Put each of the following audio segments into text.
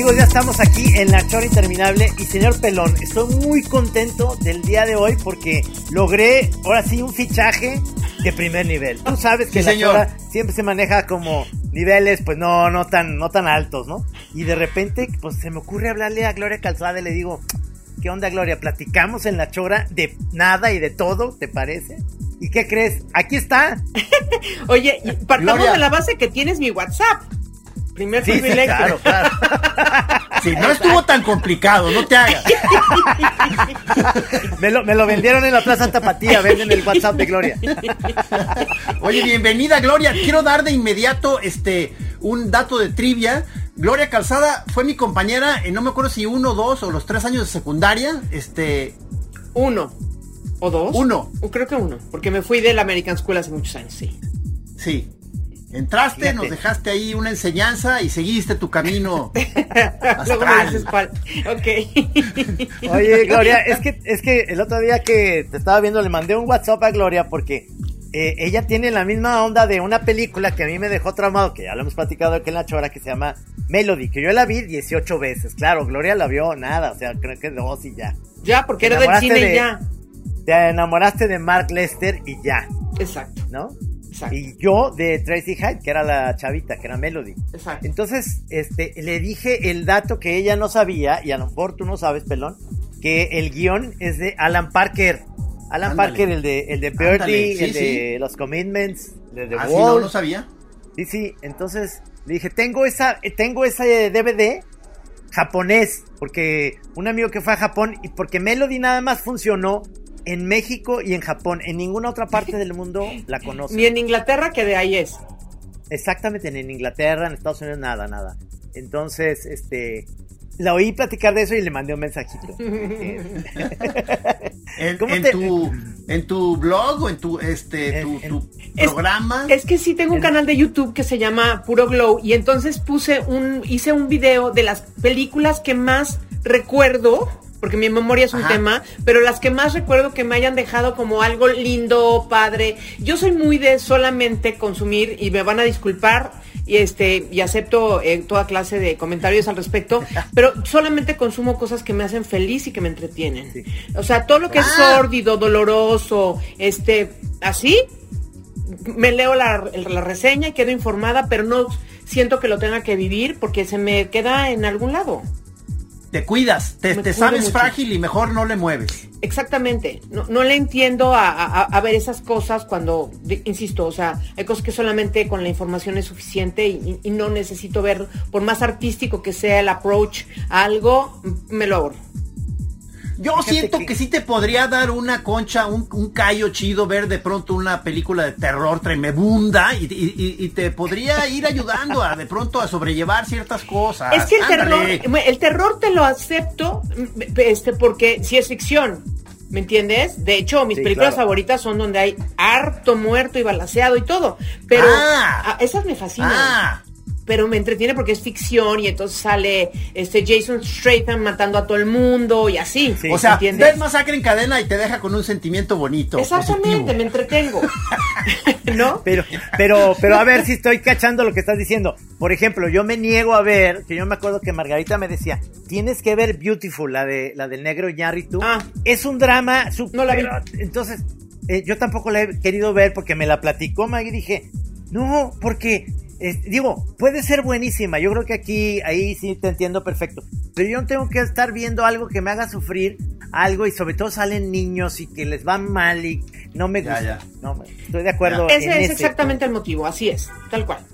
Amigos, ya estamos aquí en la chora interminable y señor Pelón, estoy muy contento del día de hoy porque logré ahora sí un fichaje de primer nivel. Tú sabes que la chora siempre se maneja como niveles pues no no tan no tan altos, ¿no? Y de repente pues se me ocurre hablarle a Gloria Calzada y le digo, ¿qué onda Gloria? Platicamos en la chora de nada y de todo, ¿te parece? ¿Y qué crees? Aquí está. Oye, partamos de la base que tienes mi WhatsApp. Primer sí, claro, claro. Sí, no estuvo tan complicado, no te hagas. me, lo, me lo vendieron en la Plaza Tapatía, venden el WhatsApp de Gloria. Oye, bienvenida Gloria. Quiero dar de inmediato este un dato de trivia. Gloria Calzada fue mi compañera en no me acuerdo si uno, dos o los tres años de secundaria. Este. Uno. ¿O dos? Uno. creo que uno, porque me fui de la American School hace muchos años, sí. Sí. Entraste, nos dejaste ahí una enseñanza y seguiste tu camino. Luego me dices cuál. Ok. Oye, Gloria, es que, es que el otro día que te estaba viendo le mandé un WhatsApp a Gloria porque eh, ella tiene la misma onda de una película que a mí me dejó traumado, que ya lo hemos platicado aquí en la chora, que se llama Melody, que yo la vi 18 veces. Claro, Gloria la vio nada, o sea, creo que dos y ya. Ya, porque era del cine y ya. Te enamoraste de Mark Lester y ya. Exacto. ¿No? Y yo de Tracy Hyde, que era la chavita, que era Melody. Exacto. Entonces, este, le dije el dato que ella no sabía, y a lo mejor tú no sabes, pelón, que el guion es de Alan Parker. Alan Parker, el de, el de Birdie, el de los Commitments, de The ¿Ah, no lo sabía? Sí, sí. Entonces, le dije, tengo esa, tengo ese DVD japonés, porque un amigo que fue a Japón, y porque Melody nada más funcionó en México y en Japón. En ninguna otra parte del mundo la conocen. Ni en Inglaterra, que de ahí es. Exactamente, ni en Inglaterra, en Estados Unidos, nada, nada. Entonces, este, la oí platicar de eso y le mandé un mensajito. en, tu, en tu blog o en tu, este, tu, programa. Es que sí tengo un canal de YouTube que se llama Puro Glow y entonces puse un, hice un video de las películas que más recuerdo porque mi memoria es un tema, pero las que más recuerdo que me hayan dejado como algo lindo, padre. Yo soy muy de solamente consumir y me van a disculpar y este y acepto eh, toda clase de comentarios al respecto, pero solamente consumo cosas que me hacen feliz y que me entretienen. O sea, todo lo que es ah. sórdido, doloroso, este, así me leo la, la reseña y quedo informada, pero no siento que lo tenga que vivir porque se me queda en algún lado te cuidas, te, sabes frágil y mejor no le mueves. Exactamente, no, le entiendo a, ver esas cosas cuando, insisto, o sea, hay cosas que solamente con la información es suficiente y, y no necesito ver, por más artístico que sea el approach a algo, me lo ahorro. Yo siento que... sí te podría dar una concha, un, un, callo chido ver de pronto una película de terror tremebunda y, y, te podría ir ayudando a de pronto a sobrellevar ciertas cosas. Es que el terror, el terror te lo acepto este, porque si es ficción. ¿Me entiendes? De hecho, mis películas favoritas son donde hay harto muerto y balaseado y todo. Pero ah, esas me fascinan. Ah, pero me entretiene porque es ficción y entonces sale este Jason Statham matando a todo el mundo y así. o sea, ves masacre en cadena y te deja con un sentimiento bonito. Exactamente, me entretengo. ¿No? Pero, pero, pero a ver si estoy cachando lo que estás diciendo. Por ejemplo, yo me niego a ver, que yo me acuerdo que Margarita me decía, tienes que ver Beautiful, la de la del negro Ñarritu. Ah. Es un drama super, No la vi. Entonces, eh, yo tampoco la he querido ver porque me la platicó Maggie y dije, no, porque digo, puede ser buenísima. Yo creo que aquí, ahí sí te entiendo perfecto. Pero yo no tengo que estar viendo algo que me haga sufrir algo y sobre todo salen niños y que les va mal y no me gusta. No, estoy de acuerdo. Ese es exactamente el motivo, así es, tal cual.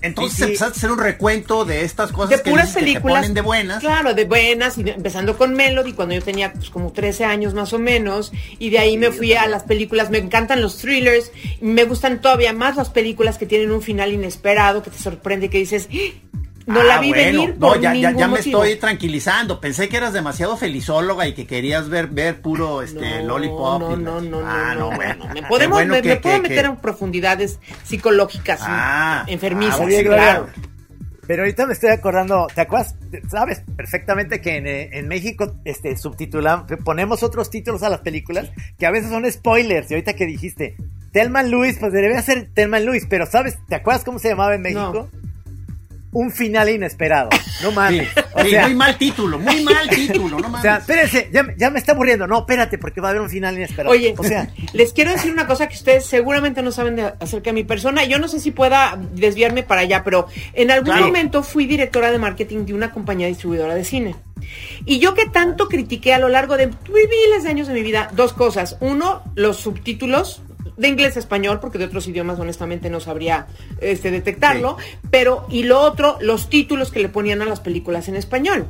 Entonces empezaste a hacer un recuento de estas cosas de que, puras películas, te ponen de buenas. Claro, de buenas, y empezando con Melody, cuando yo tenía pues, como 13 años más o menos, y de ahí me fui a las películas, me encantan los thrillers, me gustan todavía más las películas que tienen un final inesperado, que te sorprende, que dices, no la ah, vi venir por no, ya, ya, ya me estoy tranquilizando. Pensé que eras demasiado felizóloga y que querías ver ver puro este lollipop. No, no, no, ah, no, bueno. Me, podemos, me, puedo meter en profundidades psicológicas ah, enfermizas, ah, claro. Pero ahorita me estoy acordando, ¿te acuerdas? Sabes perfectamente que en, eh, México este, subtitulamos, ponemos otros títulos a las películas que a veces son spoilers. Y ahorita que dijiste, Telman Lewis, pues debe ser Telman Lewis, pero ¿sabes? ¿Te acuerdas cómo se llamaba en México? Un final inesperado. No mames. muy mal título, muy mal título, no mames. O sea, espérense, ya, me está muriendo. No, espérate, porque va a haber un final inesperado. Oye, o sea, les quiero decir una cosa que ustedes seguramente no saben acerca de mi persona. Yo no sé si pueda desviarme para allá, pero en algún momento fui directora de marketing de una compañía distribuidora de cine. Y yo que tanto critiqué a lo largo de miles de años de mi vida, dos cosas. Uno, los subtítulos de inglés a español, porque de otros idiomas honestamente no sabría este, detectarlo, pero y lo otro, los títulos que le ponían a las películas en español.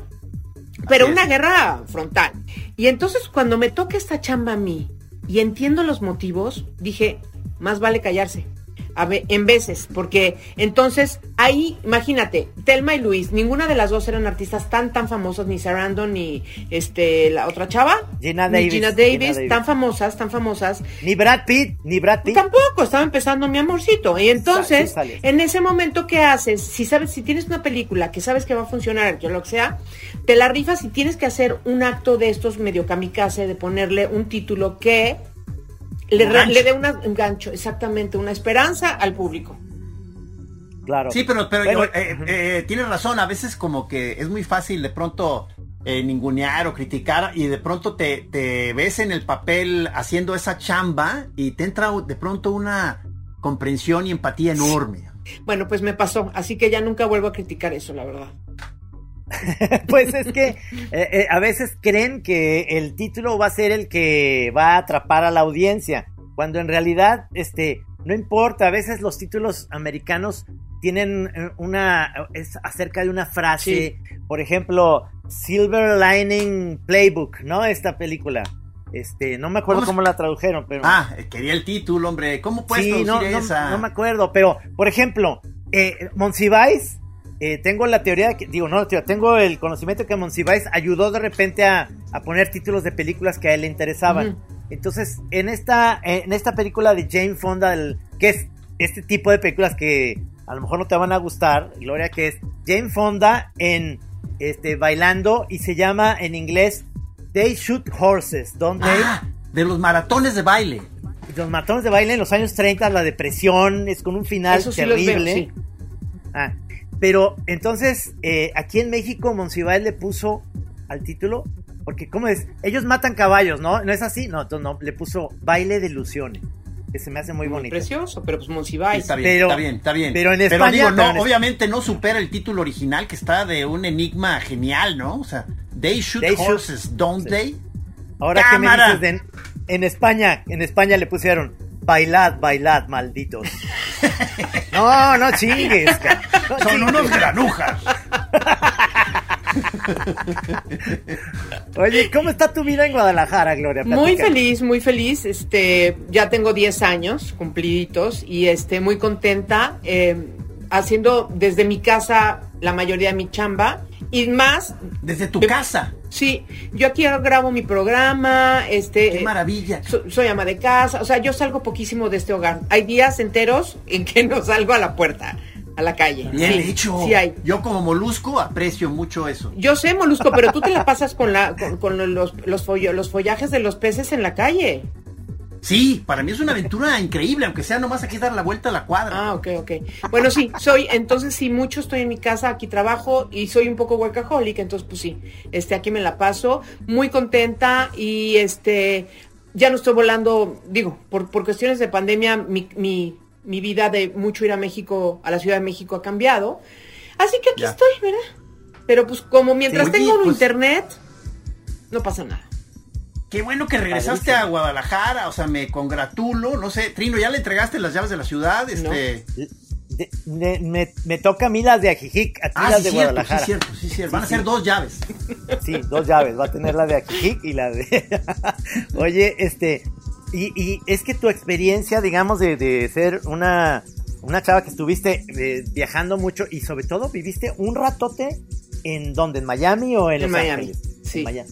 Pero una guerra frontal. Y entonces cuando me toca esta chamba a mí y entiendo los motivos, dije, más vale callarse en veces, porque entonces ahí, imagínate, Telma y Luis, ninguna de las dos eran artistas tan tan famosas, ni Sarando ni este la otra chava, Gina Davis, Gina Davis, tan famosas, tan famosas, ni Brad Pitt, ni Brad Pitt, tampoco estaba empezando mi amorcito, y entonces en ese momento qué haces, si sabes, si tienes una película que sabes que va a funcionar, que lo que sea, te la rifas y tienes que hacer un acto de estos medio kamikaze de ponerle un título que le, dé un gancho, exactamente, una esperanza al público. Claro. Sí, pero, pero eh, eh, tienes razón, a veces como que es muy fácil de pronto eh, ningunear o criticar y de pronto te, te, ves en el papel haciendo esa chamba y te entra de pronto una comprensión y empatía enorme. Bueno, pues me pasó, así que ya nunca vuelvo a criticar eso, la verdad. pues es que eh, eh, a veces creen que el título va a ser el que va a atrapar a la audiencia, cuando en realidad este no importa, a veces los títulos americanos tienen eh, una es acerca de una frase, por ejemplo, Silver Lining Playbook, ¿no? Esta película. Este, no me acuerdo cómo, la tradujeron, pero Ah, quería el título, hombre. ¿Cómo puedes sí, traducir no, esa? No, me acuerdo, pero por ejemplo, eh, Monsiváis eh, tengo la teoría, que, digo, no, tío, tengo el conocimiento que Monsiváis ayudó de repente a, poner títulos de películas que a él le interesaban. Entonces, en esta, en esta película de Jane Fonda, que es este tipo de películas que a lo mejor no te van a gustar, Gloria, que es Jane Fonda en este bailando y se llama en inglés They Shoot Horses, donde ah, de los maratones de baile. Los maratones de baile en los años 30, la depresión, es con un final terrible. Ah, pero entonces, eh, aquí en México, Monsiváis le puso al título, porque ¿cómo es? Ellos matan caballos, ¿no? ¿No es así? No, entonces no, le puso Baile de Ilusiones. Que se me hace muy, bonito. Precioso, pero pues Monsiváis. Está bien, está bien, está bien. Pero en España. no, obviamente no supera el título original que está de un enigma genial, ¿no? O sea, They shoot horses, don't they? Ahora que me dices en España, en España le pusieron Bailad, bailad, malditos. No, no chingues. Son unos granujas. Oye, ¿cómo está tu vida en Guadalajara, Gloria? Muy feliz, muy feliz. Este, ya tengo 10 años cumpliditos y este, muy contenta. Eh, haciendo desde mi casa la mayoría de mi chamba y más. Desde tu casa. Sí, yo aquí grabo mi programa, este... ¡Qué maravilla! soy ama de casa, o sea, yo salgo poquísimo de este hogar. Hay días enteros en que no salgo a la puerta, a la calle. Bien hecho. Sí hay. Yo como molusco aprecio mucho eso. Yo sé, molusco, pero tú te la pasas con, la, con, los, los, los follajes de los peces en la calle. Sí, para mí es una aventura increíble, aunque sea nomás aquí dar la vuelta a la cuadra. Ah, ok, ok. Bueno, sí, soy, entonces sí, mucho estoy en mi casa, aquí trabajo y soy un poco workaholic, entonces pues sí, este, aquí me la paso, muy contenta y este, ya no estoy volando, digo, por, por cuestiones de pandemia, mi, mi, mi vida de mucho ir a México, a la Ciudad de México ha cambiado. Así que aquí estoy, ¿verdad? Pero pues como mientras tengo un pues internet, no pasa nada. Qué bueno que regresaste a Guadalajara, o sea, me congratulo, no sé, Trino, ¿ya le entregaste las llaves de la ciudad? Este... me, toca a mí las de Ajijic, a ti ah, las de cierto, Guadalajara. Sí, cierto, sí, cierto. Van a ser dos llaves. Sí, dos llaves. Va a tener la de Ajijic y la de. Oye, este. Y, es que tu experiencia, digamos, de, ser una, una chava que estuviste eh, viajando mucho y sobre todo viviste un ratote en donde, en Miami o en, en Miami. Sí. En Miami.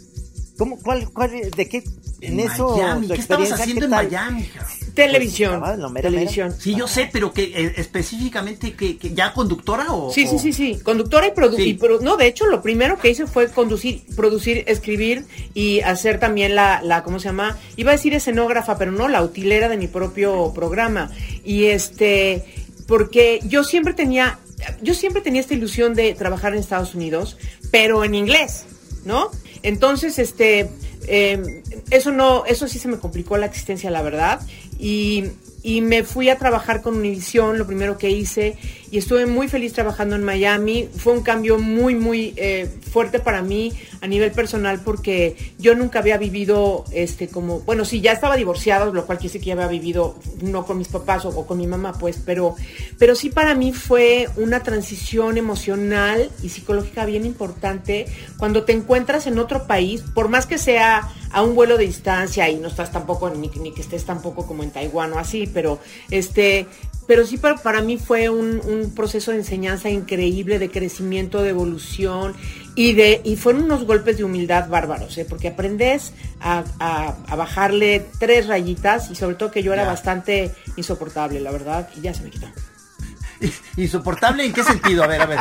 ¿Cómo, cuál, cuál, de qué, en, eso, Miami. ¿Qué estabas haciendo en Miami? Televisión. Pues, televisión. Sí, yo sé, pero que eh, específicamente que, ya conductora o Sí, sí, sí, sí, conductora y producir. no, de hecho, lo primero que hice fue conducir, producir, escribir y hacer también la, la, ¿cómo se llama? Iba a decir escenógrafa, pero no, la utilera de mi propio programa. Y este, porque yo siempre tenía yo siempre tenía esta ilusión de trabajar en Estados Unidos, pero en inglés, ¿no? Entonces, este, em, eso no, eso sí se me complicó la existencia, la verdad. Y, y me fui a trabajar con Univision, lo primero que hice, y estuve muy feliz trabajando en Miami. Fue un cambio muy, muy eh, fuerte para mí a nivel personal porque yo nunca había vivido, este, como, bueno, sí, ya estaba divorciado, lo cual decir que ya había vivido, no con mis papás o, con mi mamá, pues, pero, pero sí para mí fue una transición emocional y psicológica bien importante cuando te encuentras en otro país, por más que sea a un vuelo de distancia y no estás tampoco, ni que estés tampoco como en Taiwán o así, pero este, pero sí para, para mí fue un, un, proceso de enseñanza increíble, de crecimiento, de evolución y de y fueron unos golpes de humildad bárbaros, ¿eh? porque aprendes a, a, bajarle tres rayitas y sobre todo que yo era bastante insoportable, la verdad, y ya se me quitó. ¿Insoportable en qué sentido? A ver, a ver.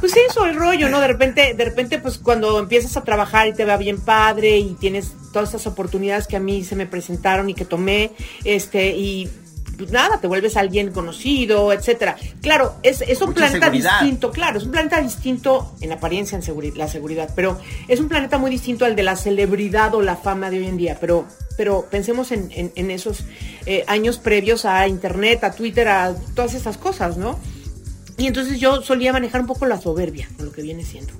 Pues eso, el rollo, ¿no? De repente, de repente, pues cuando empiezas a trabajar y te va bien padre y tienes todas esas oportunidades que a mí se me presentaron y que tomé, este, y pues nada, te vuelves alguien conocido, etcétera. Claro, es, es un planeta distinto, claro, es un planeta distinto en apariencia, en seguridad, la seguridad, pero es un planeta muy distinto al de la celebridad o la fama de hoy en día, pero, pero pensemos en, en, esos eh, años previos a Internet, a Twitter, a todas esas cosas, ¿no? Y entonces yo solía manejar un poco la soberbia, con lo que viene siendo.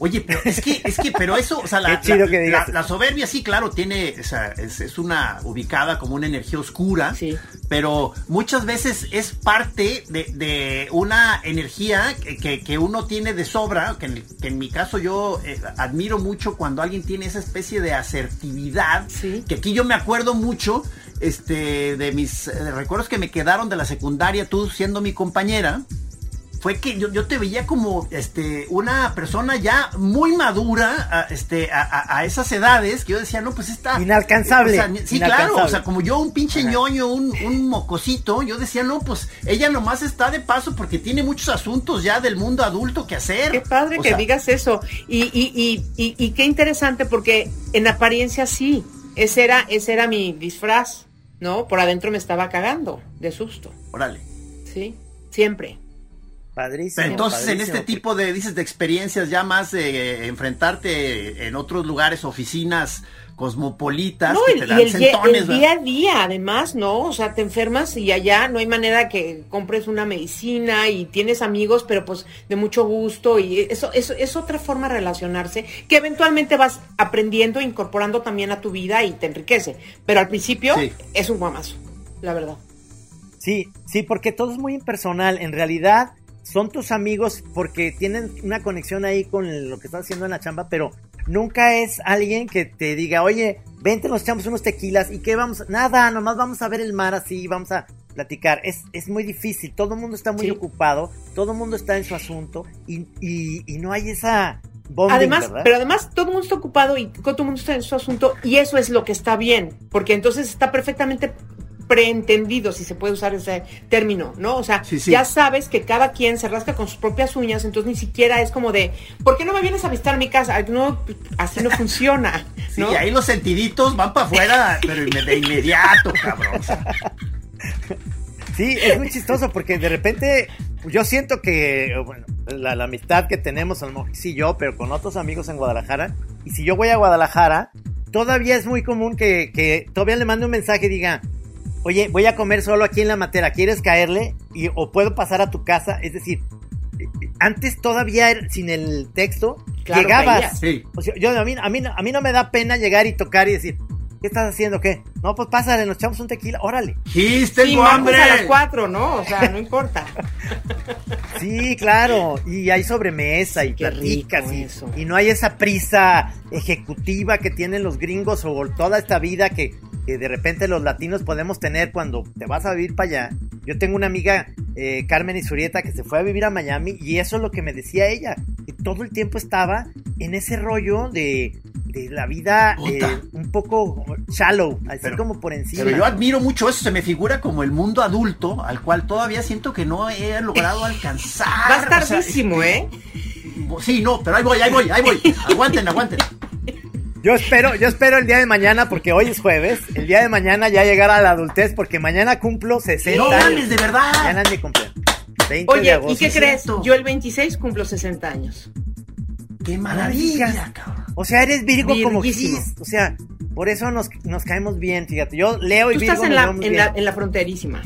Oye, pero es que, es que, pero eso, o sea, la, la, soberbia sí, claro, tiene, o sea, es, es, una ubicada como una energía oscura, sí. pero muchas veces es parte de, de una energía que, que, uno tiene de sobra, que en, que en mi caso yo eh, admiro mucho cuando alguien tiene esa especie de asertividad, sí. que aquí yo me acuerdo mucho, este, de mis eh, recuerdos que me quedaron de la secundaria, tú siendo mi compañera, fue que yo, yo, te veía como este una persona ya muy madura a, este, a, a, esas edades que yo decía, no, pues está... Inalcanzable. sí, claro, o sea, como yo un pinche ñoño, un, un, mocosito, yo decía, no, pues ella nomás está de paso porque tiene muchos asuntos ya del mundo adulto que hacer. Qué padre que digas eso. Y, y, y, y, y qué interesante porque en apariencia sí, ese era, ese era mi disfraz, ¿no? Por adentro me estaba cagando de susto. Órale. Sí, siempre. Padrísimo. entonces, en este tipo de, dices, de experiencias ya más de enfrentarte en otros lugares, oficinas cosmopolitas, no, que te dan y el, día a día, además, ¿no? O sea, te enfermas y allá no hay manera que compres una medicina y tienes amigos, pero pues de mucho gusto y eso, eso es otra forma de relacionarse que eventualmente vas aprendiendo, incorporando también a tu vida y te enriquece. Pero al principio es un guamazo, la verdad. Sí, sí, porque todo es muy impersonal. En realidad, son tus amigos porque tienen una conexión ahí con lo que estás haciendo en la chamba, pero nunca es alguien que te diga, oye, vente, nos echamos unos tequilas y qué vamos, nada, nomás vamos a ver el mar así, vamos a platicar. Es, es muy difícil, todo el mundo está muy ocupado, todo el mundo está en su asunto y, y, no hay esa... Bonding, además, pero además todo el mundo está ocupado y todo el mundo está en su asunto y eso es lo que está bien, porque entonces está perfectamente preentendido, si se puede usar ese término, ¿no? O sea, ya sabes que cada quien se rasca con sus propias uñas, entonces ni siquiera es como de, ¿por qué no me vienes a visitar mi casa? No, así no funciona. ¿no? Sí, ahí los sentiditos van para afuera, pero de inmediato, cabrón. Sí, es muy chistoso porque de repente yo siento que, bueno, la, amistad que tenemos, a lo mejor sí yo, pero con otros amigos en Guadalajara, y si yo voy a Guadalajara, todavía es muy común que, que todavía le mande un mensaje y diga, oye, voy a comer solo aquí en la matera, ¿quieres caerle? Y, o puedo pasar a tu casa, es decir, antes todavía sin el texto llegabas. O sea, yo, a, mí, a, mí, a mí no me da pena llegar y tocar y decir, ¿Qué estás haciendo? ¿Qué? No, pues pásale, nos echamos un tequila, órale. Sí, tengo hambre. a las cuatro, ¿no? O sea, no importa. sí, claro. Y hay sobremesa y platicas y, y, no hay esa prisa ejecutiva que tienen los gringos o toda esta vida que que de repente los latinos podemos tener cuando te vas a vivir para allá. Yo tengo una amiga, eh, Carmen Isurieta, que se fue a vivir a Miami y eso es lo que me decía ella, que todo el tiempo estaba en ese rollo de, de la vida eh, un poco shallow, así como por encima. Pero yo admiro mucho eso, se me figura como el mundo adulto al cual todavía siento que no he logrado alcanzar. Va a estar tardísimo, ¿eh? Sí, no, pero ahí voy, ahí voy, ahí voy. Aguanten, aguanten. Yo espero, yo espero el día de mañana, porque hoy es jueves, el día de mañana ya llegar a la adultez, porque mañana cumplo 60 No mames, de verdad. Mañana es mi Oye, ¿y qué crees? Yo el 26 cumplo 60 años. ¡Qué maravilla, cabrón! O sea, eres Virgo como Gis. O sea, por eso nos, nos caemos bien, fíjate. Yo leo y Tú Virgo estás en la, en, la, en la fronterísima.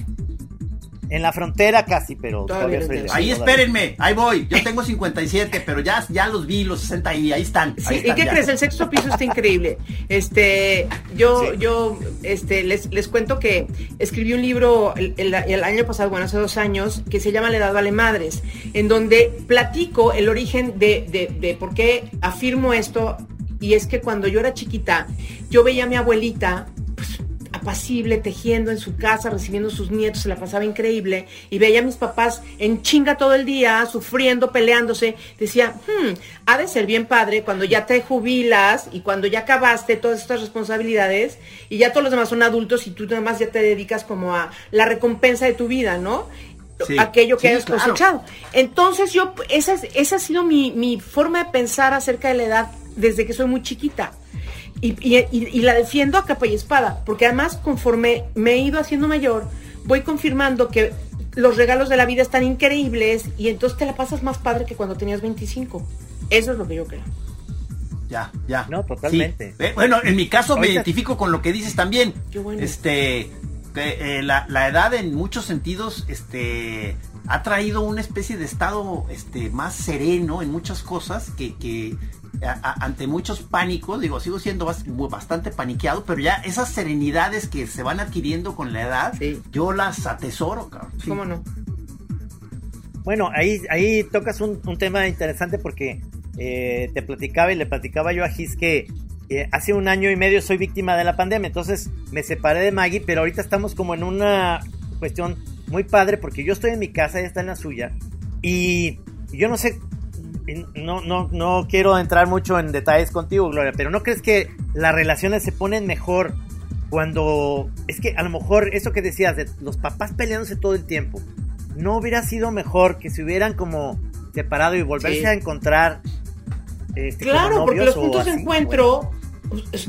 En la frontera casi, pero todavía, Ahí espérenme, ahí voy. Yo tengo 57, pero ya, ya los vi, los 60 ahí, ahí están. Sí, ¿y qué crees? El sexto piso está increíble. Este, yo, yo, este, les, les cuento que escribí un libro el, año pasado, bueno, hace dos años, que se llama La Edad Vale Madres, en donde platico el origen de, de, de por qué afirmo esto. Y es que cuando yo era chiquita, yo veía a mi abuelita apacible, tejiendo en su casa, recibiendo sus nietos, se la pasaba increíble, y veía a mis papás en chinga todo el día, sufriendo, peleándose, decía, hmm, ha de ser bien padre cuando ya te jubilas y cuando ya acabaste todas estas responsabilidades y ya todos los demás son adultos y tú además ya te dedicas como a la recompensa de tu vida, ¿no? Aquello que hayas cosechado. Entonces yo, esa, esa ha sido mi, mi forma de pensar acerca de la edad desde que soy muy chiquita. Y, la defiendo a capa y espada, porque además conforme me he ido haciendo mayor, voy confirmando que los regalos de la vida están increíbles y entonces te la pasas más padre que cuando tenías 25. Eso es lo que yo creo. Ya, ya. No, totalmente. Eh, bueno, en mi caso me identifico con lo que dices también. Qué bueno. Este, eh, la, la, edad en muchos sentidos, este, ha traído una especie de estado, este, más sereno en muchas cosas que, que ante muchos pánicos, digo, sigo siendo bastante paniqueado, pero ya esas serenidades que se van adquiriendo con la edad, yo las atesoro, cabrón. ¿Cómo no? Bueno, ahí, ahí tocas un, tema interesante porque eh, te platicaba y le platicaba yo a Gis que eh, hace un año y medio soy víctima de la pandemia, entonces me separé de Maggie, pero ahorita estamos como en una cuestión muy padre porque yo estoy en mi casa, ella está en la suya, y yo no sé no, no, no quiero entrar mucho en detalles contigo, Gloria, pero ¿no crees que las relaciones se ponen mejor cuando... Es que a lo mejor eso que decías de los papás peleándose todo el tiempo, ¿no hubiera sido mejor que se hubieran como separado y volverse a encontrar? Este, claro, porque los puntos de encuentro,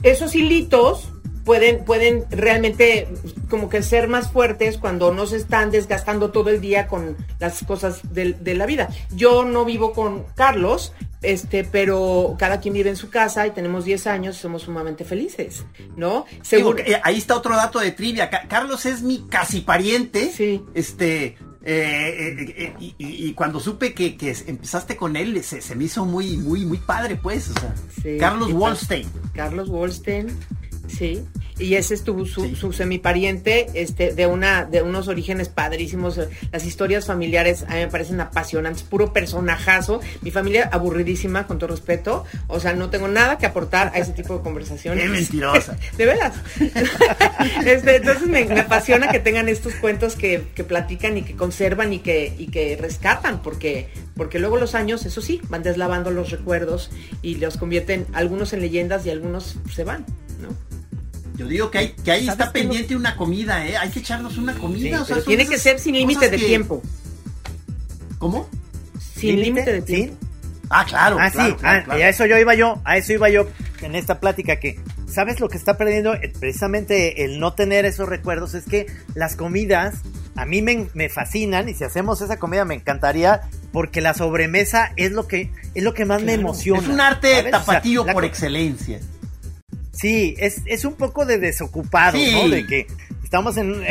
esos hilitos pueden, pueden realmente como que ser más fuertes cuando no se están desgastando todo el día con las cosas de, la vida. Yo no vivo con Carlos, este, pero cada quien vive en su casa y tenemos 10 años y somos sumamente felices, ¿no? Seguro. Eh, ahí está otro dato de trivia. Carlos es mi casi pariente. Sí. Este, eh, eh, y, cuando supe que, empezaste con él, se, me hizo muy, muy, muy padre, pues. O sea, Carlos Wallstein. Carlos Wallstein, Sí, y ese es tu, su, su, semipariente este, de, una, de unos orígenes padrísimos. Las historias familiares a mí me parecen apasionantes, puro personajazo. Mi familia aburridísima, con todo respeto. O sea, no tengo nada que aportar a ese tipo de conversaciones. ¡Qué mentirosa! de veras. este, entonces me, apasiona que tengan estos cuentos que, que, platican y que conservan y que, y que rescatan, porque, porque luego los años, eso sí, van deslavando los recuerdos y los convierten algunos en leyendas y algunos se van, ¿no? Yo digo que, hay, que ahí está pendiente una comida, ¿eh? Hay que echarnos una comida. tiene que ser sin límite de tiempo. ¿Como Sin límite de tiempo. Ah, claro. Ah, sí. Ah, y a eso yo iba yo, a eso iba yo en esta plática que, ¿sabes lo que está perdiendo? Eh, precisamente el no tener esos recuerdos es que las comidas a mí me, me, fascinan y si hacemos esa comida me encantaría porque la sobremesa es lo que es lo que más me emociona. Es un arte tapatío por excelencia. Sí, es, es un poco de desocupado, ¿no? De que estamos en,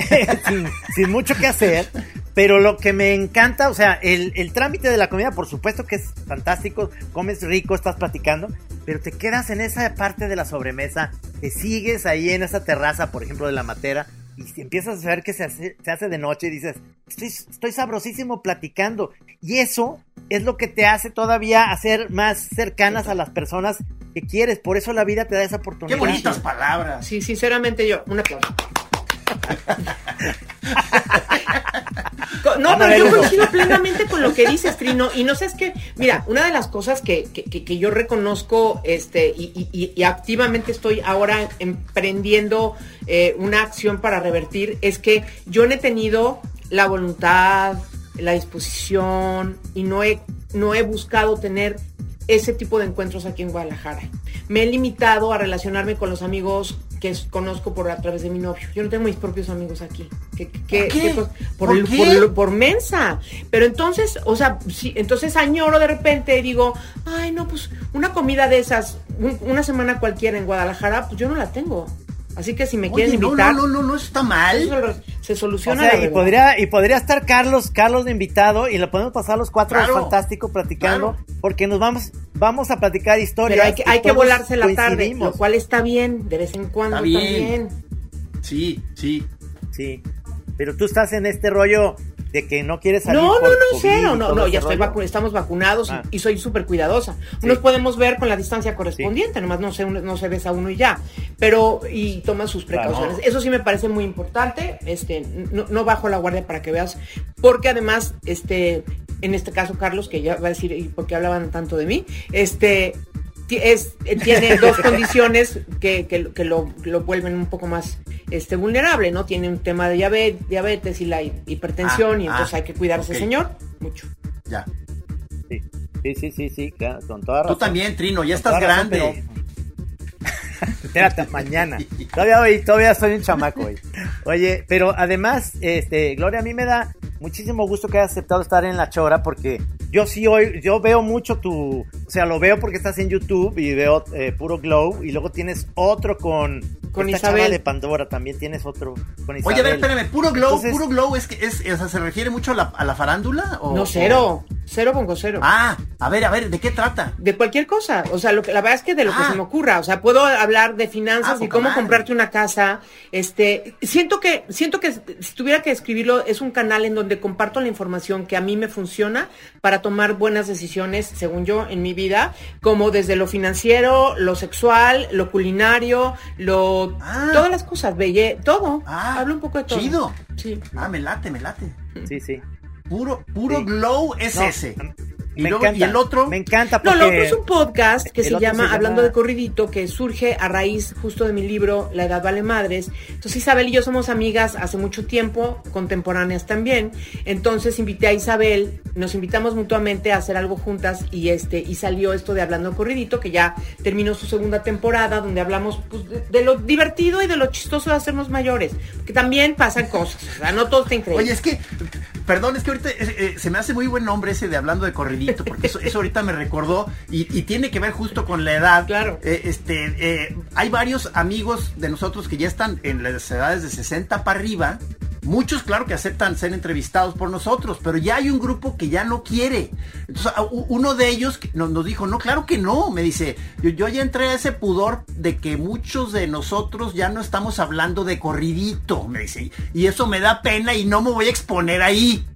sin, mucho que hacer. Pero lo que me encanta, o sea, el, el trámite de la comida, por supuesto que es fantástico, comes rico, estás platicando, pero te quedas en esa parte de la sobremesa, te sigues ahí en esa terraza, por ejemplo, de la matera, y empiezas a ver que se hace, se hace de noche y dices, estoy, estoy sabrosísimo platicando. Y eso es lo que te hace todavía hacer más cercanas a las personas que quieres. Por eso la vida te da esa oportunidad. Qué bonitas palabras. Sí, sinceramente yo, un aplauso. no, pero yo coincido plenamente con lo que dices, Trino. Y no sé, es que, mira, una de las cosas que, yo reconozco este, y, activamente estoy ahora emprendiendo eh, una acción para revertir es que yo no he tenido la voluntad, la disposición y no he, no he buscado tener ese tipo de encuentros aquí en Guadalajara. Me he limitado a relacionarme con los amigos que conozco por a través de mi novio. Yo no tengo mis propios amigos aquí. ¿Por, ¿Por, por, mensa. Pero entonces, o sea, sí, entonces añoro de repente y digo, ay, no, pues una comida de esas, una semana cualquiera en Guadalajara, pues yo no la tengo. Así que si me quieren invitar. No, no, no, no, está mal. Se soluciona. y podría, y podría estar Carlos, Carlos de invitado, y lo podemos pasar los cuatro fantástico platicando, porque nos vamos, vamos a platicar historias. Pero hay que, hay que volarse la tarde, lo cual está bien, de vez en cuando está bien. Sí, sí. Sí. Pero tú estás en este rollo de que no quieres salir. No, no, no, cero, no, no, ya estoy estamos vacunados y, ah. soy súper cuidadosa. Unos podemos ver con la distancia correspondiente, nomás no se, no se besa uno y ya, pero y toma sus precauciones. Eso sí me parece muy importante, este, no, no bajo la guardia para que veas, porque además, este, en este caso Carlos, que ya va a decir, ¿y por qué hablaban tanto de mí? Este, es, eh, tiene dos condiciones que, que, lo, lo, vuelven un poco más este, vulnerable, ¿no? Tiene un tema de diabetes, diabetes y la hipertensión y ah, entonces ah, hay que cuidarse, señor, mucho. Ya. Sí, sí, sí, sí, con toda razón. Tú también, Trino, ya estás grande. Espérate, mañana. Todavía hoy, todavía soy un chamaco hoy. Oye, pero además, este, Gloria, a mí me da muchísimo gusto que hayas aceptado estar en la chora porque yo sí hoy, yo veo mucho tu, sea, lo veo porque estás en YouTube y veo eh, puro Glow y luego tienes otro con con Isabel de Pandora también tienes otro con Isabel. Oye, a ver, espérame, puro glow, puro glow es que es, o sea, se refiere mucho a la, a la farándula o No, cero. Cero pongo cero. Ah, a ver, a ver, ¿de qué trata? De cualquier cosa. O sea, lo que, la verdad es que de lo que ah. se me ocurra. O sea, puedo hablar de finanzas ah, y cómo comprarte una casa. Este, siento que, siento que si tuviera que escribirlo, es un canal en donde comparto la información que a mí me funciona para tomar buenas decisiones, según yo, en mi vida, como desde lo financiero, lo sexual, lo culinario, lo, ah. todas las cosas, belle, todo. Hablo un poco de todo. Chido. Sí. Ah, me late, me late. Sí, sí. Puro, puro glow es ese. Y, el otro. Me encanta porque. No, lo otro es un podcast que se llama, Hablando de Corridito, que surge a raíz justo de mi libro La Edad Vale Madres. Entonces Isabel y yo somos amigas hace mucho tiempo, contemporáneas también. Entonces invité a Isabel, nos invitamos mutuamente a hacer algo juntas y este, y salió esto de Hablando de Corridito, que ya terminó su segunda temporada, donde hablamos pues, de, lo divertido y de lo chistoso de hacernos mayores. Que también pasan cosas. O sea, no todo está increíble. Oye, es que, perdón, es que ahorita eh, eh, se me hace muy buen nombre ese de Hablando de Corridito porque eso, ahorita me recordó y, tiene que ver justo con la edad. Claro. Eh, este, eh, hay varios amigos de nosotros que ya están en las edades de 60 para arriba. Muchos, claro, que aceptan ser entrevistados por nosotros, pero ya hay un grupo que ya no quiere. Entonces, uno de ellos nos, dijo, no, claro que no. Me dice, yo, yo ya entré a ese pudor de que muchos de nosotros ya no estamos hablando de corridito, me dice. Y eso me da pena y no me voy a exponer ahí.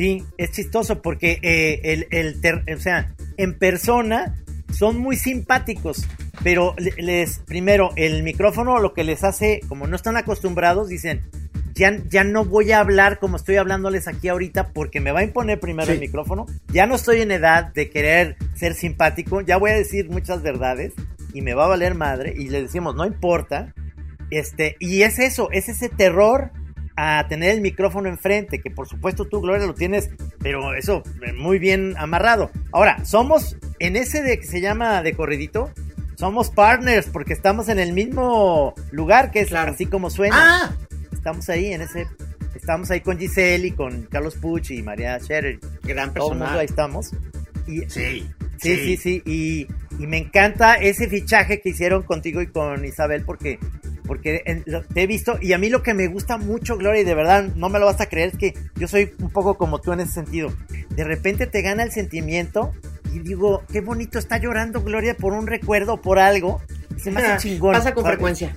Sí, es chistoso porque eh, el, el o sea, en persona son muy simpáticos, pero les, primero, el micrófono lo que les hace, como no están acostumbrados, dicen, ya, ya no voy a hablar como estoy hablándoles aquí ahorita porque me va a imponer primero el micrófono. Ya no estoy en edad de querer ser simpático, ya voy a decir muchas verdades y me va a valer madre y le decimos, no importa. Este, y es eso, es ese terror a tener el micrófono enfrente, que por supuesto tú, Gloria, lo tienes, pero eso, eh, muy bien amarrado. Ahora, somos en ese de que se llama de corridito, somos partners porque estamos en el mismo lugar, que es así como suena. Ah. Estamos ahí en ese estamos ahí con Giselle y con Carlos Pucci y María Scherer. Gran persona. ahí estamos. Y, sí, sí, sí, sí. Y, y, me encanta ese fichaje que hicieron contigo y con Isabel porque porque te he visto y a mí lo que me gusta mucho, Gloria, y de verdad no me lo vas a creer, es que yo soy un poco como tú en ese sentido. De repente te gana el sentimiento y digo, qué bonito está llorando Gloria por un recuerdo, por algo. se me hace chingón. Pasa con frecuencia.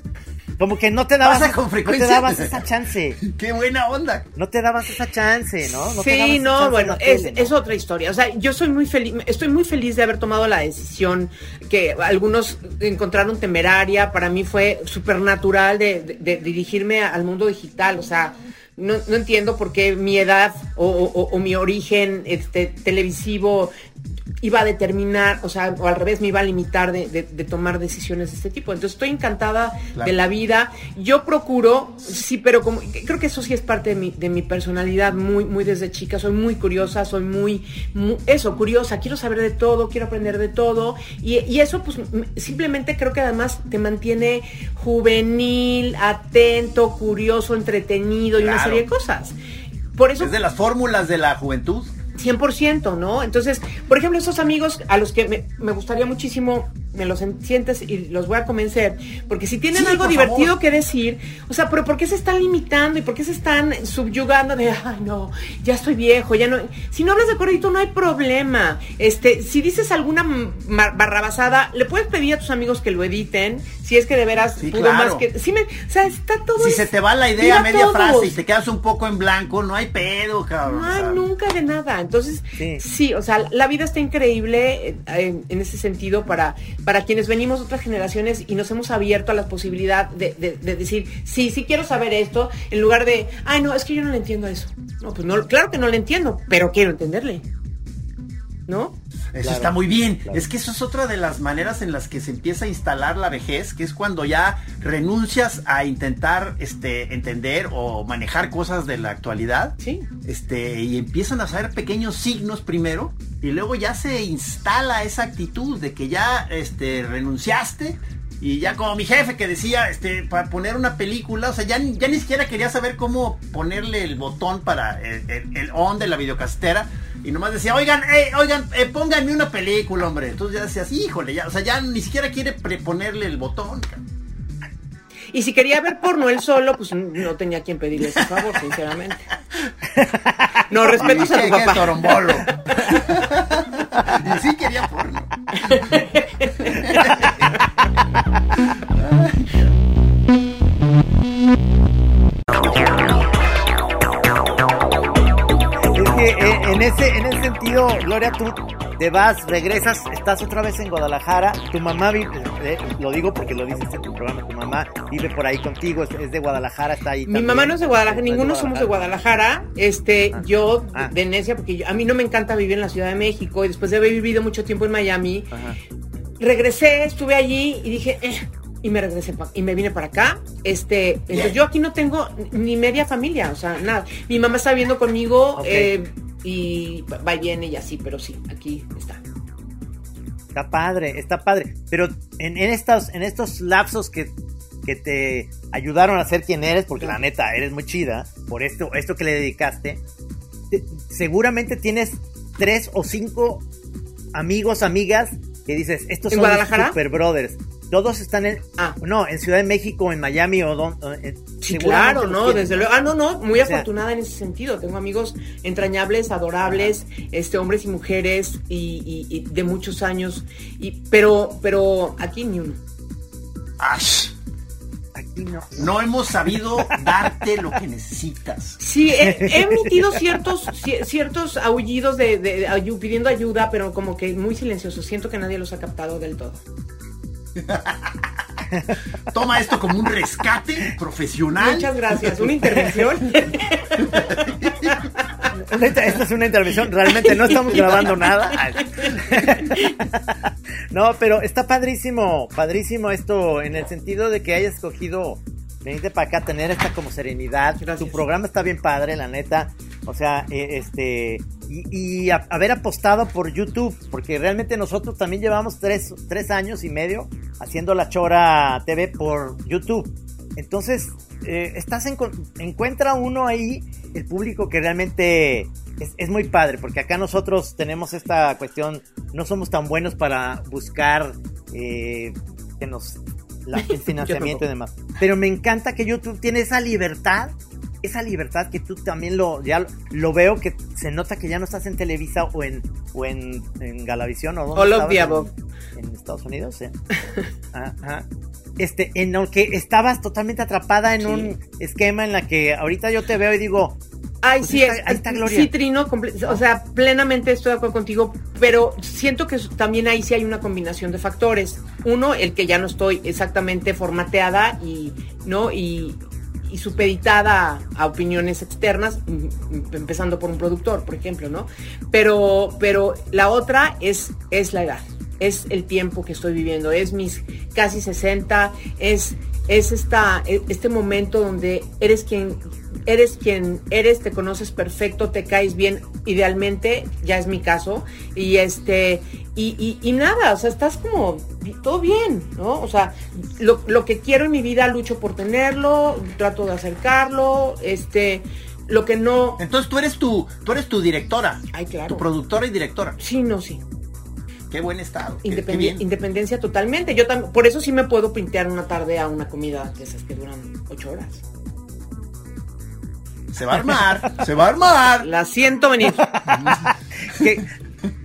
Como que no te dabas, con no te dabas esa chance. Qué buena onda. No te dabas esa chance, ¿no? sí, no, bueno, es, otra historia. O sea, yo soy muy feliz, estoy muy feliz de haber tomado la decisión que algunos encontraron temeraria. Para mí fue súper natural de, dirigirme al mundo digital. O sea, no, entiendo por qué mi edad o, mi origen este, televisivo iba a determinar, o sea, o al revés, me iba a limitar de, tomar decisiones de este tipo. Entonces estoy encantada de la vida. Yo procuro, sí, pero como creo que eso sí es parte de mi, de mi personalidad muy, muy desde chica. Soy muy curiosa, soy muy, eso, curiosa. Quiero saber de todo, quiero aprender de todo. Y, y eso, pues, simplemente creo que además te mantiene juvenil, atento, curioso, entretenido y una serie de cosas. Por eso. Es de las fórmulas de la juventud. 100%, ¿no? Entonces, por ejemplo, esos amigos a los que me, me gustaría muchísimo me los sientes y los voy a convencer. Porque si tienen algo divertido que decir, o sea, pero ¿por qué se están limitando y por qué se están subyugando de, ay, no, ya estoy viejo, ya no. Si no hablas de corridito, no hay problema. Este, si dices alguna barrabasada, le puedes pedir a tus amigos que lo editen, si es que de veras pudo más que. Si me, o sea, está todo. Si se te va la idea a media frase y te quedas un poco en blanco, no hay pedo, cabrón. No hay nunca de nada. Entonces, sí. o sea, la vida está increíble eh, en ese sentido para para quienes venimos de otras generaciones y nos hemos abierto a la posibilidad de, decir, sí, sí quiero saber esto, en lugar de, ay, no, es que yo no le entiendo eso. No, pues no, claro que no le entiendo, pero quiero entenderle. ¿No? Eso está muy bien. Es que eso es otra de las maneras en las que se empieza a instalar la vejez, que es cuando ya renuncias a intentar este, entender o manejar cosas de la actualidad. Sí. Este, y empiezan a saber pequeños signos primero, y luego ya se instala esa actitud de que ya este, renunciaste. Y ya como mi jefe que decía, este, para poner una película, o sea, ya, ya ni siquiera quería saber cómo ponerle el botón para el, on de la videocastera y nomás decía, oigan, eh, oigan, eh, pónganme una película, hombre. Entonces ya decías, híjole, ya, o sea, ya ni siquiera quiere preponerle el botón. Y si quería ver porno él solo, pues no tenía quien pedirle ese favor, sinceramente. No, respeto a tu papá. Torombolo. y sí quería porno. ese, en ese sentido, Gloria, tú te vas, regresas, estás otra vez en Guadalajara. Tu mamá vive, eh, lo digo porque lo dices en tu programa, tu mamá vive por ahí contigo, es, de Guadalajara, está ahí. Mi mamá no es de Guadalajara, ninguno somos de Guadalajara. Este, ah. yo ah. de necia, porque a mí no me encanta vivir en la Ciudad de México y después de haber vivido mucho tiempo en Miami, regresé, estuve allí y dije, eh, y me regresé y me vine para acá. Este, entonces yo aquí no tengo ni media familia, o sea, nada. Mi mamá está viviendo conmigo eh, y va y viene y así, pero sí, aquí está. Está padre, está padre. Pero en, estos, en estos lapsos que, que te ayudaron a ser quien eres, porque la neta eres muy chida, por esto, esto que le dedicaste, seguramente tienes tres o cinco amigos, amigas que dices, estos son super brothers. Todos están en. Ah. No, en Ciudad de México, en Miami o donde. sí, claro, no, desde luego. Ah, no, no, muy afortunada en ese sentido. Tengo amigos entrañables, adorables, este, hombres y mujeres, y, de muchos años. Y, pero, pero aquí ni uno. Ash. Aquí no. No hemos sabido darte lo que necesitas. Sí, he, emitido ciertos, ciertos aullidos de, de, pidiendo ayuda, pero como que muy silenciosos. Siento que nadie los ha captado del todo. Toma esto como un rescate profesional. Muchas gracias. ¿Una intervención? Esta es una intervención, realmente no estamos grabando nada. No, pero está padrísimo, padrísimo esto en el sentido de que hayas escogido venirte para acá, tener esta como serenidad. Tu programa está bien padre, la neta. O sea, eh, este, y, haber apostado por YouTube, porque realmente nosotros también llevamos tres, años y medio haciendo la Chora TV por YouTube. Entonces, eh, estás en, encuentra uno ahí el público que realmente es, muy padre, porque acá nosotros tenemos esta cuestión, no somos tan buenos para buscar eh, que nos el financiamiento y demás. Pero me encanta que YouTube tiene esa libertad esa libertad que tú también lo, ya lo veo que se nota que ya no estás en Televisa o en, o en, Galavisión o donde en, en, Estados Unidos, ¿eh? Ajá. Este, en el que estabas totalmente atrapada en un esquema en la que ahorita yo te veo y digo, Ay, pues sí, ahí está Gloria. sí, Trino, o sea, plenamente estoy de acuerdo contigo, pero siento que también ahí sí hay una combinación de factores. Uno, el que ya no estoy exactamente formateada y, ¿no? Y, y supeditada a, opiniones externas, empezando por un productor, por ejemplo, ¿no? Pero, pero la otra es, es la edad, es el tiempo que estoy viviendo, es mis casi 60, es, es esta, e, este momento donde eres quien eres quien eres, te conoces perfecto, te caes bien, idealmente, ya es mi caso, y este, y, y, nada, o sea, estás como todo bien, ¿no? O sea, lo, lo, que quiero en mi vida lucho por tenerlo, trato de acercarlo, este, lo que no. Entonces tú eres tu, tú eres tu directora. Ay, claro. Tu productora y directora. Sí, no, sí. Qué buen estado. Independencia totalmente. Yo también, por eso sí me puedo pintear una tarde a una comida de esas que duran ocho horas. Se va a armar, se va a armar. La siento venir.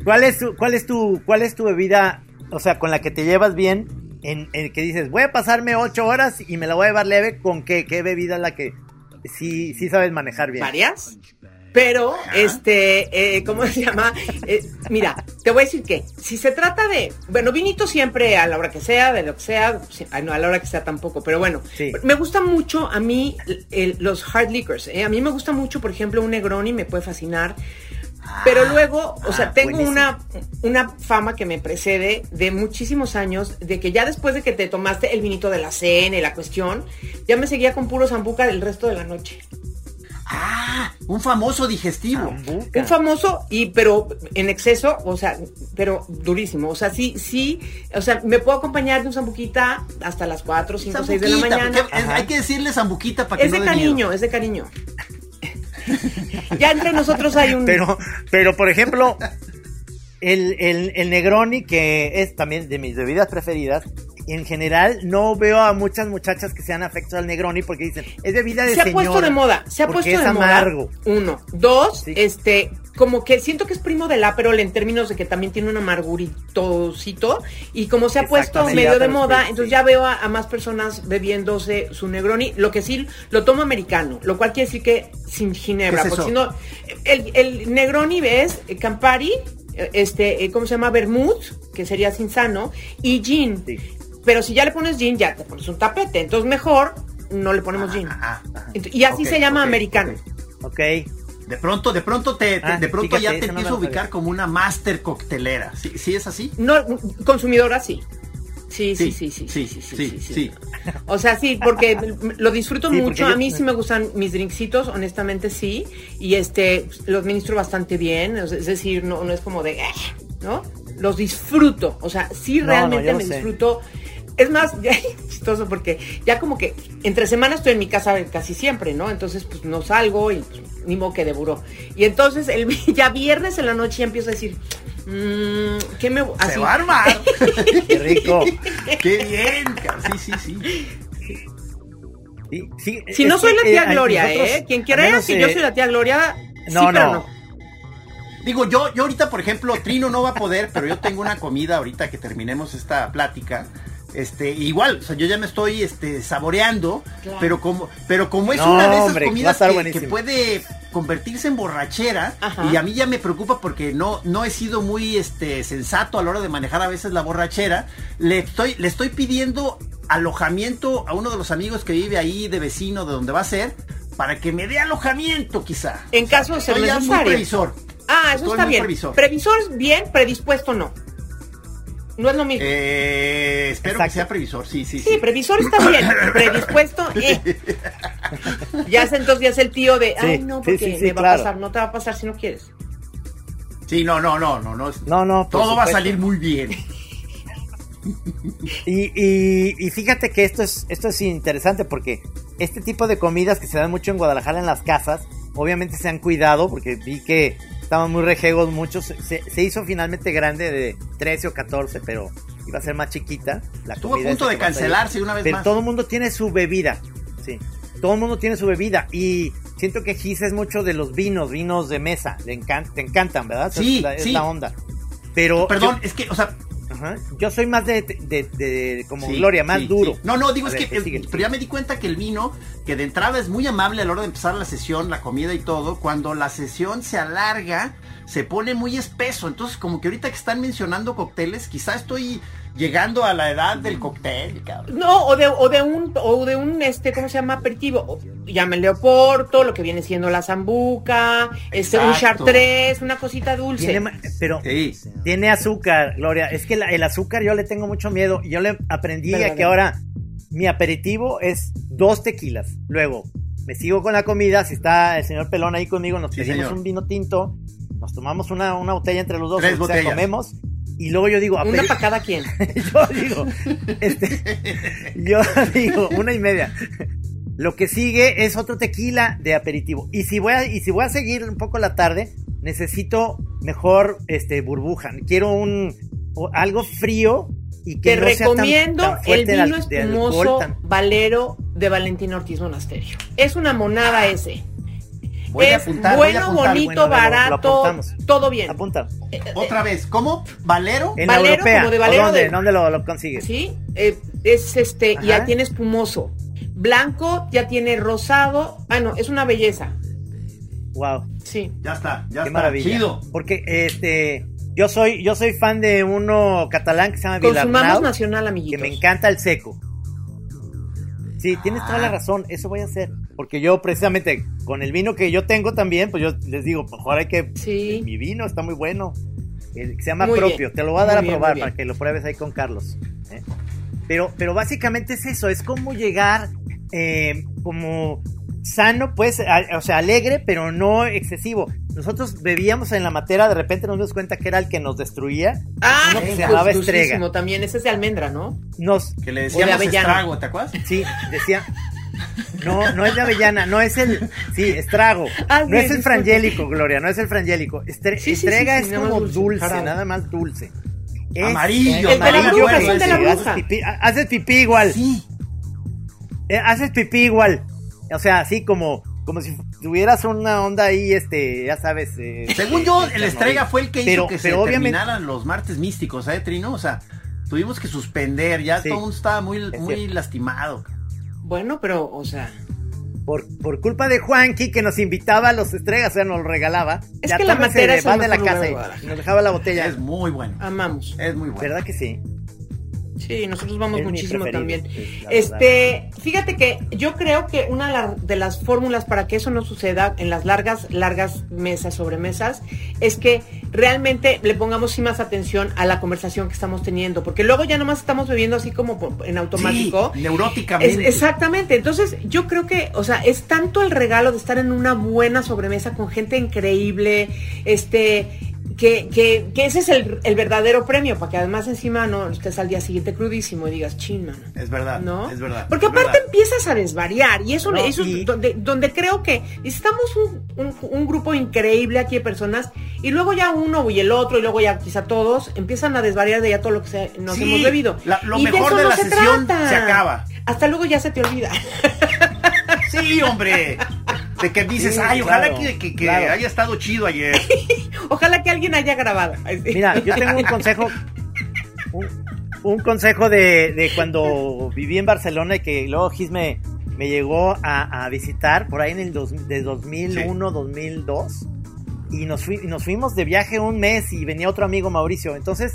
¿Cuál es tu, cuál es tu, cuál es tu bebida, o sea, con la que te llevas bien, en, el que dices, voy a pasarme ocho horas y me la voy a llevar leve, ¿con qué? ¿Qué bebida es la que sí, sí sabes manejar bien? ¿Varias? Pero, este, eh, ¿cómo se llama? Eh, mira, te voy a decir que si se trata de, bueno, vinito siempre a la hora que sea, de lo que sea, no, a la hora que sea tampoco, pero bueno, me gusta mucho a mí los hard liquors. Eh, a mí me gusta mucho, por ejemplo, un Negroni me puede fascinar. Pero ah, luego, o sea, ah, tengo una, una fama que me precede de muchísimos años, de que ya después de que te tomaste el vinito de la cena y la cuestión, ya me seguía con puro zambuca el resto de la noche. Ah, un famoso digestivo. Un famoso, y pero en exceso, o sea, pero durísimo. O sea, sí, sí, o sea, me puedo acompañar de un zambuquita hasta las 4, 5, 6 de la mañana. hay que decirle zambuquita para que es de cariño, es de cariño. ya entre nosotros hay un. Pero, pero por ejemplo, el, el, el Negroni, que es también de mis bebidas preferidas, en general no veo a muchas muchachas que sean afectos al Negroni porque dicen, es bebida de Se ha puesto de moda, se ha puesto de amargo. moda. Uno. Dos, este, como que siento que es primo del Aperol en términos de que también tiene un amarguritosito y como se ha puesto medio de moda, entonces ya veo a, más personas bebiéndose su Negroni, lo que sí lo tomo americano, lo cual quiere decir que sin ginebra, porque si no, el, el Negroni ves Campari, este, eh, ¿cómo se llama? Vermouth, que sería sin sano, y gin. Pero si ya le pones gin, ya te pones un tapete. Entonces mejor no le ponemos gin. Ah, ah, ah. y así se llama americano. Ok. De pronto, de pronto te, de pronto ya te empiezo a ubicar como una master coctelera. ¿Sí, ¿Sí, es así? No, consumidora sí. Sí, sí, sí, sí, sí, sí, sí, sí, O sea, sí, porque lo disfruto mucho. A mí sí me gustan mis drinksitos, honestamente sí. Y este, los ministro bastante bien. Es decir, no, no es como de, ¿no? Los disfruto. O sea, sí realmente me disfruto es más, ya chistoso porque ya como que entre semanas estoy en mi casa casi siempre, ¿no? Entonces, pues no salgo y pues, ni modo que deburó. Y entonces, el, ya viernes en la noche ya empiezo a decir, mmm, ¿qué me así? Se va a armar. Qué rico. Qué bien, sí, sí, sí. si no soy la tía eh, Gloria, ¿eh? Quien quiera si yo soy la tía Gloria, no, sí, no. no. Digo, yo, yo ahorita, por ejemplo, Trino no va a poder, pero yo tengo una comida ahorita que terminemos esta plática este, igual, o sea, yo ya me estoy este, saboreando, pero como, pero como es una de esas comidas que, puede convertirse en borrachera, y a mí ya me preocupa porque no, no he sido muy este, sensato a la hora de manejar a veces la borrachera, le estoy, le estoy pidiendo alojamiento a uno de los amigos que vive ahí de vecino de donde va a ser, para que me dé alojamiento quizá. En caso de ser necesario. previsor. Ah, eso está bien. Previsor. previsor bien, predispuesto no. No es lo mismo. Eh, espero que sea previsor, sí, sí. Sí, previsor está bien. Predispuesto, eh. Ya es entonces ya es el tío de, ay, no, porque me va a pasar, no te va a pasar si no quieres. Sí, no, no, no, no, no. No, no. Todo va a salir muy bien. Y, y, y, fíjate que esto es, esto es interesante porque este tipo de comidas que se dan mucho en Guadalajara en las casas, obviamente se han cuidado porque vi que estaban muy rejegos muchos. Se, hizo finalmente grande de 13 o 14, pero iba a ser más chiquita. La Estuvo a punto de cancelarse una vez pero todo el mundo tiene su bebida, sí. Todo el mundo tiene su bebida y siento que Gis es mucho de los vinos, vinos de mesa. Le te encantan, ¿verdad? Sí, es sí. la onda. Pero perdón, es que, o sea, yo soy más de, de, como Gloria, más duro. No, no, digo es que, pero ya me di cuenta que el vino, que de entrada es muy amable a la hora de empezar la sesión, la comida y todo, cuando la sesión se alarga, se pone muy espeso. Entonces, como que ahorita que están mencionando cócteles, quizá estoy llegando a la edad del cóctel, cabrón. No, o de, o de un, o de un, este, ¿cómo se llama? Aperitivo. Llámenle oporto, lo que viene siendo la zambuca, este, un chartres, una cosita dulce. pero tiene azúcar, Gloria. Es que el azúcar yo le tengo mucho miedo. Yo le aprendí a que ahora mi aperitivo es dos tequilas. Luego, me sigo con la comida. Si está el señor Pelón ahí conmigo, nos pedimos un vino tinto. Nos tomamos una, una botella entre los dos. Tres botellas. comemos y luego yo digo, una para cada quien. yo digo, este, yo digo, una y media. Lo que sigue es otro tequila de aperitivo. Y si voy a, y si voy a seguir un poco la tarde, necesito mejor este burbuja. Quiero un algo frío y que Te recomiendo el vino espumoso Valero de Valentín Ortiz Monasterio. Es una monada ese es bueno, bonito, barato, todo bien. Apunta. Eh, Otra vez, ¿cómo? ¿Valero? En Valero, europea. Como de Valero ¿Dónde, ¿Dónde lo, lo, consigues? Sí, eh, es este, ya tiene espumoso. Blanco, ya tiene rosado. Ah, no, es una belleza. Wow. Sí. Ya está, ya Qué está. Maravilla. Chido. Porque este yo soy yo soy fan de uno catalán que se llama Consumamos nacional, amiguitos. Que me encanta el seco. Sí, tienes toda la ah. razón, eso voy a hacer. Porque yo precisamente con el vino que yo tengo también, pues yo les digo, pues ahora hay que... Sí. Mi vino está muy bueno. se llama propio. Te lo voy a dar a probar para que lo pruebes ahí con Carlos. ¿eh? Pero, pero básicamente es eso, es como llegar eh, como sano, pues, o sea, alegre, pero no excesivo. Nosotros bebíamos en la matera, de repente nos dimos cuenta que era el que nos destruía. Ah, uno que se llamaba estrega. también, ese es de almendra, ¿no? Nos, que le decíamos estrago, ¿te acuerdas? Sí, decía, no, no es de avellana, no es el. Sí, estrago. Ah, no es el frangélico, Gloria, no es el frangélico. estrega es como dulce, nada más dulce. amarillo, el amarillo. De la bruja, Haces, pipí, igual. Sí. Eh, haces pipí igual. O sea, así como, como si tuvieras una onda ahí, este, ya sabes. Eh, Según yo, el Estrega fue el que hizo que se terminaran los martes místicos, ¿eh, Trino? O sea, tuvimos que suspender, ya todo el mundo estaba muy, muy lastimado. Bueno, pero, o sea. Por, por culpa de Juanqui que nos invitaba a los estregas, o sea, nos regalaba. Es que la materia es de la casa y nos dejaba la botella. Es muy bueno. Amamos. Es muy bueno. ¿Verdad que sí? Sí, nosotros vamos muchísimo también. Este, fíjate que yo creo que una de las fórmulas para que eso no suceda en las largas, largas mesas, sobremesas, es que realmente le pongamos sí más atención a la conversación que estamos teniendo, porque luego ya nomás estamos bebiendo así como en automático. neuróticamente. exactamente. Entonces, yo creo que, o sea, es tanto el regalo de estar en una buena sobremesa con gente increíble, este, que, que, que, ese es el, el, verdadero premio, para que además encima no estés al día siguiente crudísimo y digas, chin, Es verdad, ¿no? Es verdad. Porque aparte empiezas a desvariar y eso, eso es donde, donde creo que necesitamos un, un, grupo increíble aquí de personas y luego ya uno y el otro y luego ya quizá todos empiezan a desvariar de ya todo lo que se, nos hemos bebido. lo mejor de, la sesión se acaba. Hasta luego ya se te olvida. Sí, hombre. De que dices, ay, ojalá que, haya estado chido ayer. ojalá que alguien haya grabado. Mira, yo tengo un consejo. Un, consejo de, cuando viví en Barcelona y que luego Gis me, llegó a, visitar por ahí en el de 2001, 2002. Y nos, nos fuimos de viaje un mes y venía otro amigo Mauricio. Entonces,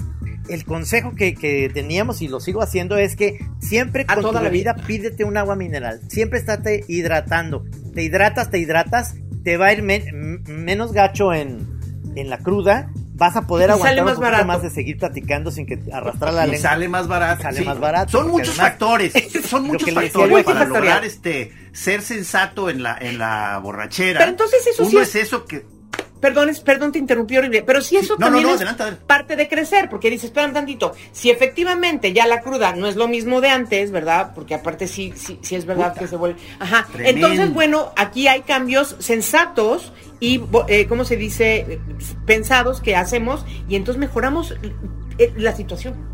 el consejo que, teníamos y lo sigo haciendo es que siempre con toda tu la vida pídete un agua mineral. Siempre estate hidratando. Te hidratas, te hidratas, te va a ir menos gacho en, en la cruda. Vas a poder aguantar un poquito más de seguir platicando sin que arrastrar la lengua. Sale más barato. Sale más barato. Son muchos factores. Son muchos factores para lograr este ser sensato en la en la borrachera. Pero entonces eso Uno es eso que perdón, perdón, te interrumpí horrible, pero si eso también es parte de crecer, porque dices, espera un tantito, si efectivamente ya la cruda no es lo mismo de antes, ¿verdad? Porque aparte sí, sí, sí es verdad que se vuelve... Ajá, entonces, bueno, aquí hay cambios sensatos y, eh, ¿cómo se dice? Pensados que hacemos y entonces mejoramos eh, la situación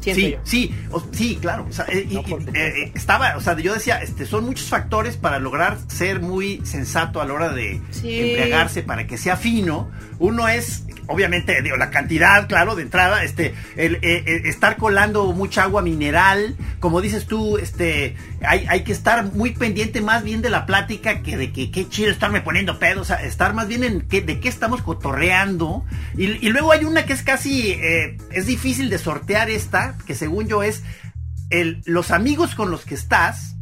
sí, sí, sí, claro. Eh, eh, estaba, o sea, yo decía, este, son muchos factores para lograr ser muy sensato a la hora de embriagarse para que sea fino. Uno es obviamente, digo, la cantidad, claro, de entrada, este, el, eh, eh, estar colando mucha agua mineral, como dices tú, este, hay, hay que estar muy pendiente más bien de la plática que de que qué chido estarme poniendo pedos, o sea, estar más bien en qué, de qué estamos cotorreando. Y, luego hay una que es casi, eh, es difícil de sortear esta, que según yo es el, los amigos con los que estás,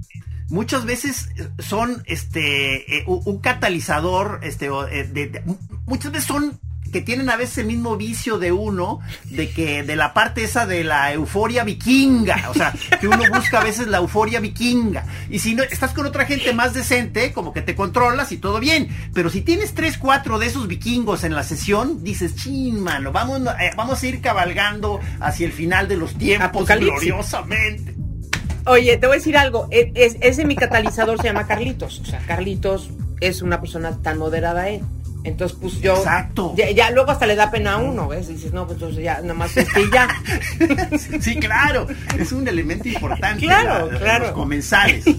muchas veces son este eh, un catalizador, este, de, muchas veces son que tienen a veces el mismo vicio de uno, de que de la parte esa de la euforia vikinga, o sea, que uno busca a veces la euforia vikinga. Y si no estás con otra gente más decente, como que te controlas y todo bien. Pero si tienes tres, cuatro de esos vikingos en la sesión, dices, chin, mano, vamos, eh, vamos a ir cabalgando hacia el final de los tiempos gloriosamente. Oye, te voy a decir algo. E, ese mi catalizador se llama Carlitos. O sea, Carlitos es una persona tan moderada, ¿eh? Entonces, pues yo. Exacto. Ya, luego hasta le da pena a uno, ¿ves? Y dices, no, pues entonces ya, nada más ya. sí, claro. Es un elemento importante. Claro, claro. Los comensales.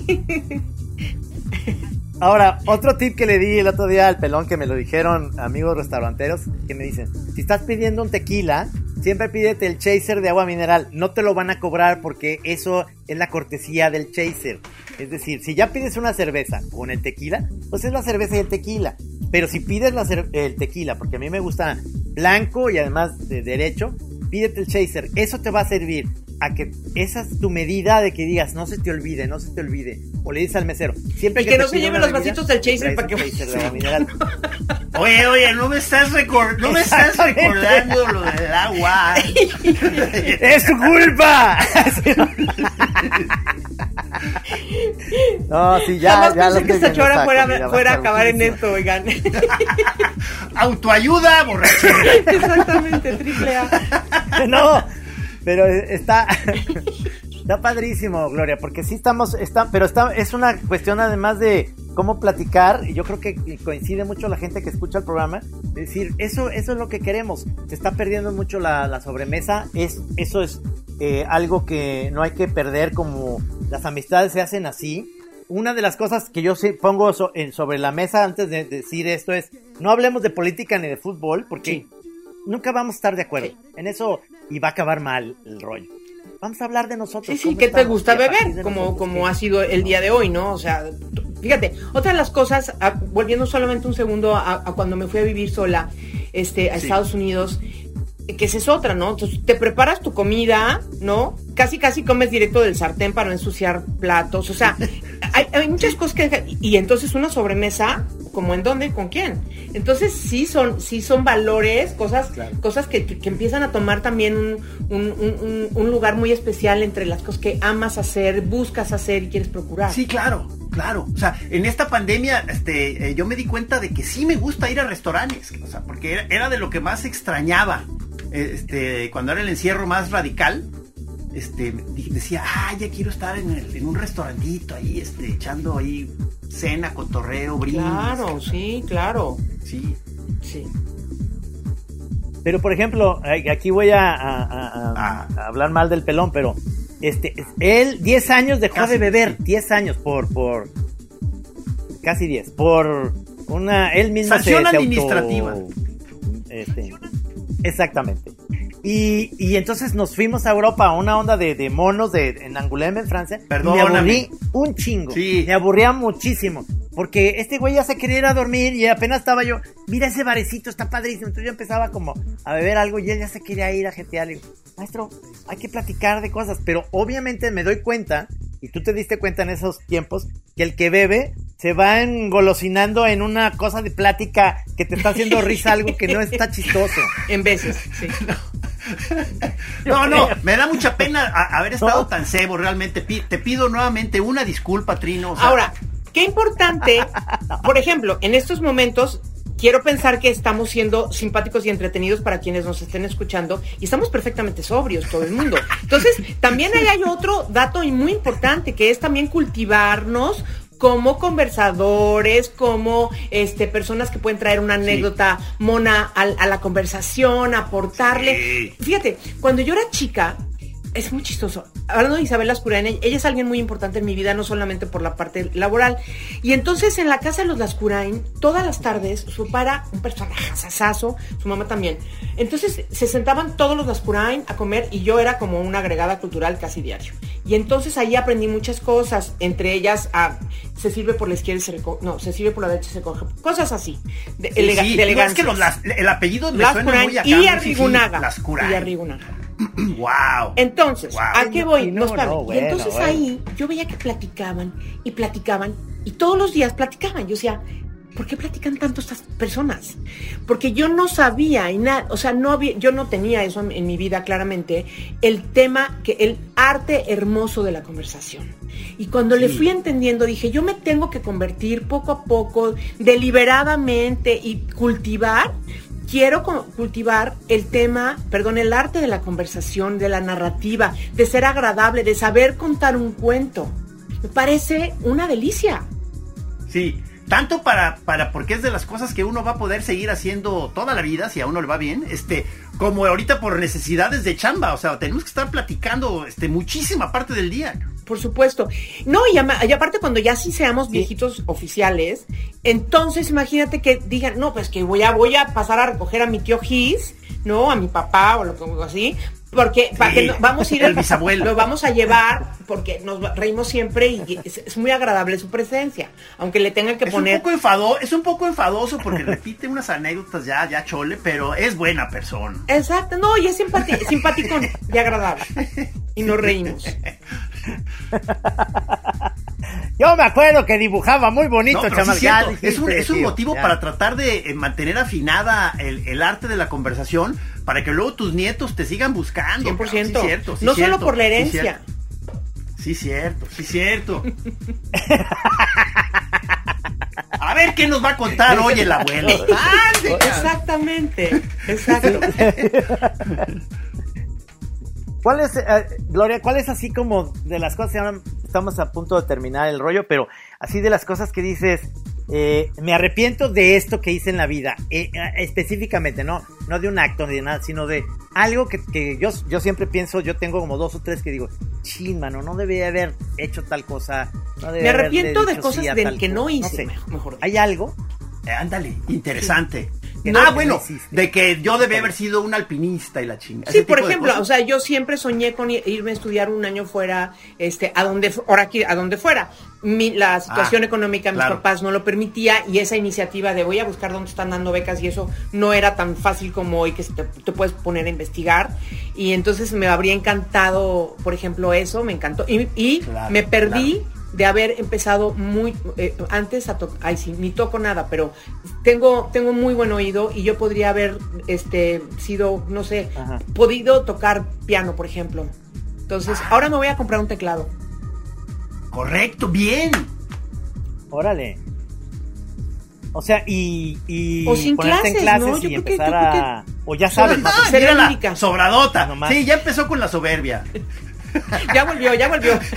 Ahora, otro tip que le di el otro día al pelón que me lo dijeron amigos restauranteros, que me dicen, si estás pidiendo un tequila, siempre pídete el chaser de agua mineral. No te lo van a cobrar porque eso es la cortesía del chaser. Es decir, si ya pides una cerveza con el tequila, pues es la cerveza y el tequila. Pero si pides el tequila, porque a mí me gusta blanco y además de derecho, pídete el chaser. Eso te va a servir a que esa es tu medida de que digas, no se te olvide, no se te olvide. O le dices al mesero, siempre y que, no se lleven los vasitos del chaser para que... oye, oye, no me estás, no me estás recordando lo del agua. ¡Es tu culpa! No, sí, ya. Jamás ya pensé que esta chora fuera, fuera a acabar en esto, oigan. Autoayuda, borrachera. Exactamente, triple A. No, pero está. Está padrísimo, Gloria, porque sí estamos, está, pero está, es una cuestión además de cómo platicar, y yo creo que coincide mucho la gente que escucha el programa, decir, eso, eso es lo que queremos, se está perdiendo mucho la, sobremesa, es, eso es eh, algo que no hay que perder como las amistades se hacen así. Una de las cosas que yo pongo sobre la mesa antes de decir esto es, no hablemos de política ni de fútbol, porque nunca vamos a estar de acuerdo. En eso y va a acabar mal el rollo. Vamos a hablar de nosotros. Sí, sí, ¿qué te gusta beber? Como, como ha sido el día de hoy, ¿no? O sea, fíjate, otra de las cosas, volviendo solamente un segundo a, cuando me fui a vivir sola este, a Estados Unidos, que esa es otra, ¿no? Entonces te preparas tu comida, ¿no? Casi, casi comes directo del sartén para no ensuciar platos. O sea, hay, muchas cosas que... Y entonces una sobremesa, como en dónde, con quién. Entonces sí son, sí son valores, cosas, cosas que, empiezan a tomar también un, un, lugar muy especial entre las cosas que amas hacer, buscas hacer y quieres procurar. Sí, claro. Claro, o sea, en esta pandemia, este, eh, yo me di cuenta de que sí me gusta ir a restaurantes, o sea, porque era de lo que más extrañaba este, cuando era el encierro más radical, este, decía, ah, ya quiero estar en, un restaurantito ahí, este, echando ahí cena, cotorreo, brindis. Claro, sí, claro. Sí. Sí. Pero por ejemplo, aquí voy a, ah. hablar mal del pelón, pero este, él 10 años dejó de beber, 10 años por, por, casi 10, por una, él mismo Sanción administrativa. este, Exactamente. Y, y, entonces nos fuimos a Europa a una onda de, de monos de, en Angoulême, en Francia. Perdón. Me aburrí un chingo. Sí. Me aburría muchísimo. Porque este güey ya se quería ir a dormir y apenas estaba yo, mira ese barecito, está padrísimo. Entonces yo empezaba como a beber algo y él ya se quería ir a jetear. Le digo, maestro, hay que platicar de cosas. Pero obviamente me doy cuenta, y tú te diste cuenta en esos tiempos, que el que bebe se va engolosinando en una cosa de plática que te está haciendo risa, algo que no está chistoso. En veces, sí. No, no, me da mucha pena haber estado tan cebo, realmente. Te pido nuevamente una disculpa, Trino. Ahora, qué importante, por ejemplo, en estos momentos quiero pensar que estamos siendo simpáticos y entretenidos para quienes nos estén escuchando y estamos perfectamente sobrios todo el mundo. Entonces, también ahí hay otro dato muy importante que es también cultivarnos como conversadores, como este, personas que pueden traer una anécdota mona a, la conversación, aportarle. Fíjate, cuando yo era chica, es muy chistoso. Hablando de Isabel Lascurain, ella es alguien muy importante en mi vida, no solamente por la parte laboral. Y entonces en la casa de los Lascurain, todas las tardes, su papá era un personaje sasazo, su mamá también. Entonces se sentaban todos los Lascurain a comer y yo era como una agregada cultural casi diario. Y entonces ahí aprendí muchas cosas, entre ellas a, se sirve por la izquierda y se recoge, no, se sirve por la derecha y se coge, cosas así. De, sí, Es que el apellido me suena muy acá, y Arrigunaga. Y Arrigunaga. wow. Entonces, ¿a qué voy? No, y entonces ahí yo veía que platicaban y platicaban y todos los días platicaban. Yo decía, ¿por qué platican tanto estas personas? Porque yo no sabía, y nada, o sea, no había, yo no tenía eso en, mi vida claramente, el tema, que el arte hermoso de la conversación. Y cuando le fui entendiendo, dije, yo me tengo que convertir poco a poco, deliberadamente y cultivar quiero cultivar el tema, perdón, el arte de la conversación, de la narrativa, de ser agradable, de saber contar un cuento. Me parece una delicia. Sí, tanto para, para, porque es de las cosas que uno va a poder seguir haciendo toda la vida, si a uno le va bien, este, como ahorita por necesidades de chamba, o sea, tenemos que estar platicando, este, muchísima parte del día. Por supuesto. No, y, aparte cuando ya sí seamos viejitos oficiales, entonces imagínate que digan, no, pues que voy a, voy a pasar a recoger a mi tío Gis, ¿no? A mi papá o lo que así, porque para que vamos a ir el bisabuelo. lo vamos a llevar porque nos reímos siempre y es, muy agradable su presencia aunque le tengan que poner un poco enfado, es un poco enfadoso porque repite unas anécdotas ya ya chole pero es buena persona exacto no y es simpático y agradable y nos reímos Yo me acuerdo que dibujaba muy bonito, no, es, un, es un motivo para tratar de eh, mantener afinada el, el arte de la conversación para que luego tus nietos te sigan buscando. 100%. Sí, cierto, no solo por la herencia. Sí, cierto, sí, cierto. A ver qué nos va a contar hoy el abuelo. Exactamente, exacto. ¿Cuál es, eh, Gloria, cuál es así como de las cosas, estamos a punto de terminar el rollo, pero así de las cosas que dices, eh, me arrepiento de esto que hice en la vida, eh, eh, específicamente, no, no de un acto ni de nada, sino de algo que, yo, yo siempre pienso, yo tengo como dos o tres que digo, chin, mano, no debía haber hecho tal cosa. me arrepiento de cosas del que no hice, mejor. ¿Hay algo? ándale, interesante ah, bueno, de que yo debí haber sido un alpinista y la chingada. Sí, por ejemplo, o sea, yo siempre soñé con irme a estudiar un año fuera, este, a donde, ahora aquí, a donde fuera. la situación ah, económica de mis papás no lo permitía y esa iniciativa de voy a buscar dónde están dando becas y eso no era tan fácil como hoy que te, puedes poner a investigar. Y entonces me habría encantado, por ejemplo, eso, me encantó. Y, me perdí de haber empezado muy eh, antes a tocar, ay sí, ni toco nada, pero tengo, tengo muy buen oído y yo podría haber este sido, no sé, podido tocar piano, por ejemplo. Entonces, ah. ahora me voy a comprar un teclado. Correcto, bien. Órale. O sea, y, y o sin clases, en clases ¿no? y empezar a... O ya sabes, no, sería la sobradota. Sí, ya empezó con la soberbia. ya volvió, ya volvió.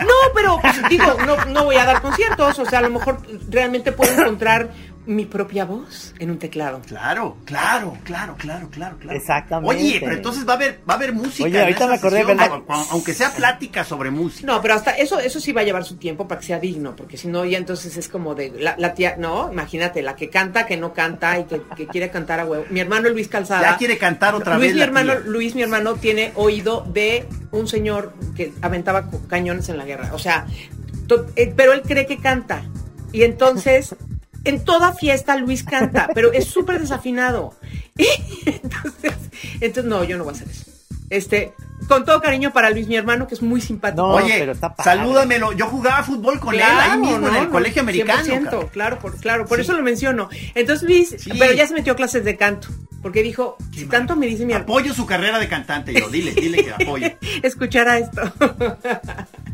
No, pero digo, no, no voy a dar conciertos, o sea, a lo mejor realmente puedo encontrar mi propia voz en un teclado. Claro, claro, claro, claro, claro, claro. Exactamente. Oye, pero entonces va a haber, va a haber música. Oye, ahorita me acordé, Aunque sea plática sobre música. No, pero hasta eso, eso sí va a llevar su tiempo para que sea digno, porque si no, ya entonces es como de la, tía, no, imagínate, la que canta, que no canta y que, quiere cantar a huevo. Mi hermano Luis Calzada. Ya quiere cantar otra Luis, vez. Mi hermano, Luis, mi hermano, tiene oído de un señor que aventaba cañones en la guerra. O sea, eh, pero él cree que canta. Y entonces en toda fiesta Luis canta, pero es súper desafinado. entonces, entonces, no, yo no voy a hacer eso. Este, con todo cariño para Luis, mi hermano, que es muy simpático. Oye, pero está salúdamelo. Yo jugaba fútbol con él ahí mismo en el colegio americano. claro, por, claro, por eso lo menciono. Entonces Luis, pero ya se metió a clases de canto. Porque dijo, si tanto me dice mi Apoyo su carrera de cantante, yo. Dile, dile que apoyo. Escuchará esto.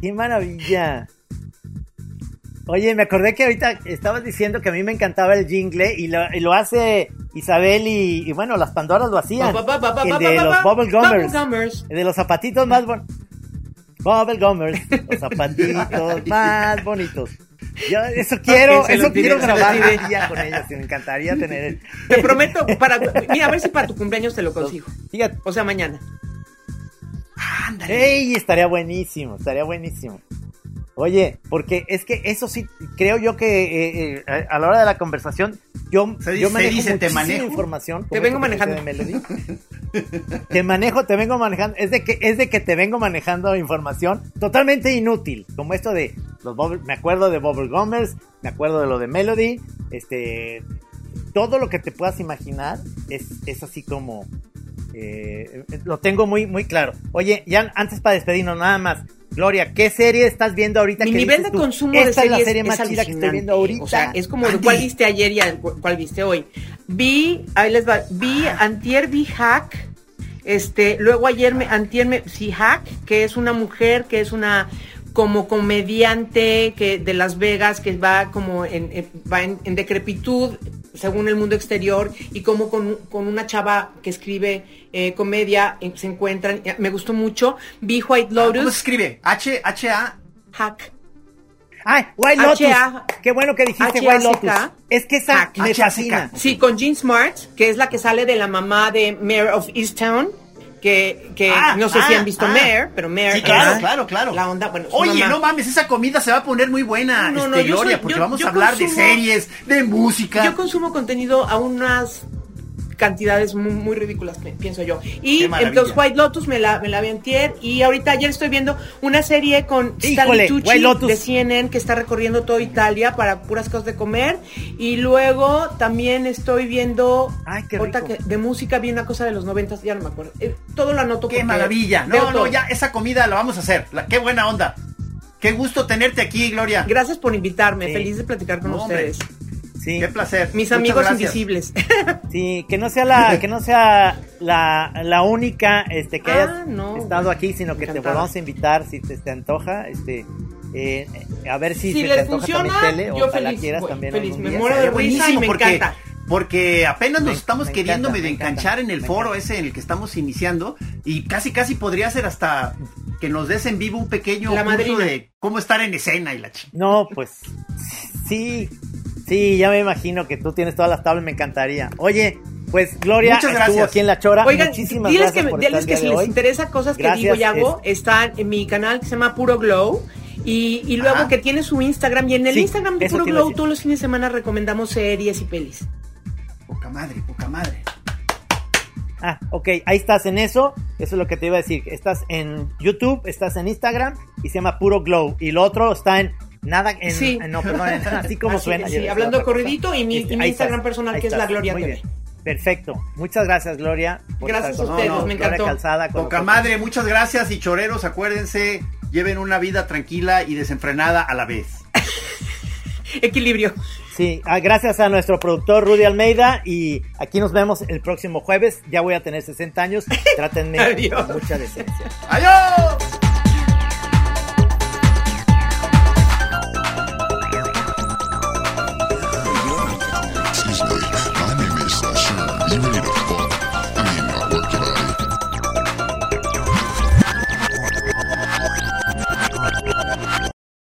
Qué maravilla. Oye, me acordé que ahorita estabas diciendo que a mí me encantaba el jingle y lo, hace Isabel y, bueno, las Pandoras lo hacían. el de los Bubble Gummers. El de los zapatitos más bonitos. Bubble Gummers. Los zapatitos más bonitos. Yo eso quiero, eso quiero grabar un día con ellos. Me encantaría tener. Te prometo, para, mira, a ver si para tu cumpleaños te lo consigo. Fíjate. O sea, mañana. Ándale. Ey, estaría buenísimo, estaría buenísimo. Oye, porque es que eso sí, creo yo que eh, eh, a la hora de la conversación, yo, yo manejo te manejo. información. Te vengo manejando. te manejo, te vengo manejando. Es de que es de que te vengo manejando información totalmente inútil, como esto de los me acuerdo de Bubble Gomers, me acuerdo de lo de Melody, este, todo lo que te puedas imaginar es, es así como eh, lo tengo muy, muy claro. Oye, ya antes para despedirnos, nada más. Gloria, ¿qué serie estás viendo ahorita? Mi nivel de consumo de series es la serie más chida que estoy viendo ahorita. O sea, es como de cuál viste ayer y cuál viste hoy. Vi, ahí les va, vi, antier vi Hack, este, luego ayer me, antier me, sí, Hack, que es una mujer, que es una como comediante que de Las Vegas que va como en, va en, decrepitud según el mundo exterior y como con, una chava que escribe eh, comedia eh, se encuentran me gustó mucho vi White ah, Lotus ¿cómo se escribe? H H A Hack Ay, White Lotus. Qué bueno que dijiste White Lotus. Es que esa me fascina. Sí, con Jean Smart, que es la que sale de la mamá de Mayor of Easttown que, que ah, no sé si han ah, visto ah. Mare, pero Mare. Sí, claro, claro, claro. La onda, bueno, Oye, no mames, esa comida se va a poner muy buena, no, no, este, Gloria, porque vamos a hablar de series, de música. Yo consumo contenido a unas cantidades muy, muy ridículas, pienso yo. Y entonces White Lotus me la, me la vi antier y ahorita ayer estoy viendo una serie con Stanley Tucci de CNN que está recorriendo toda Italia para puras cosas de comer y luego también estoy viendo Ay, de música vi una cosa de los noventas, ya no me acuerdo. Eh, todo lo anoto Qué maravilla. No, no, ya esa comida la vamos a hacer. La, qué buena onda. Qué gusto tenerte aquí, Gloria. Gracias por invitarme. Feliz de platicar con ustedes. Sí. Qué placer. Mis amigos invisibles. Sí, que no sea la, que no sea la, única este, que hayas ah, estado aquí, sino que te volvamos a invitar si te, te antoja. Este, eh, a ver si, si se te antoja funciona, también tele o la quieras también. Feliz, me muero de risa y me porque, encanta. Porque apenas nos estamos queriendo medio enganchar en el foro ese en el que estamos iniciando y casi casi podría ser hasta que nos des en vivo un pequeño la de cómo estar en escena y la ch... No, pues sí, Sí, ya me imagino que tú tienes todas las tablas, me encantaría. Oye, pues Gloria Muchas estuvo aquí en La Chora. Oigan, Muchísimas diles que, diles que si les interesa cosas que digo y hago, están en mi canal que se llama Puro Glow. Y, y luego que tiene su Instagram. Y en el Instagram de Puro Glow todos los fines de semana recomendamos series y pelis. Poca madre, poca madre. Ah, ok, ahí estás en eso. Eso es lo que te iba a decir. Estás en YouTube, estás en Instagram y se llama Puro Glow. Y lo otro está en Nada en, sí. no, perdón, así como suena. Sí, hablando corridito y mi, este, Instagram personal que es la Gloria TV. Perfecto. Muchas gracias, Gloria. Gracias a ustedes, me encantó. Calzada, Poca madre, muchas gracias y choreros, acuérdense, lleven una vida tranquila y desenfrenada a la vez. Equilibrio. Sí, ah, gracias a nuestro productor Rudy Almeida y aquí nos vemos el próximo jueves. Ya voy a tener 60 años. Trátenme con mucha decencia. ¡Adiós! ビニー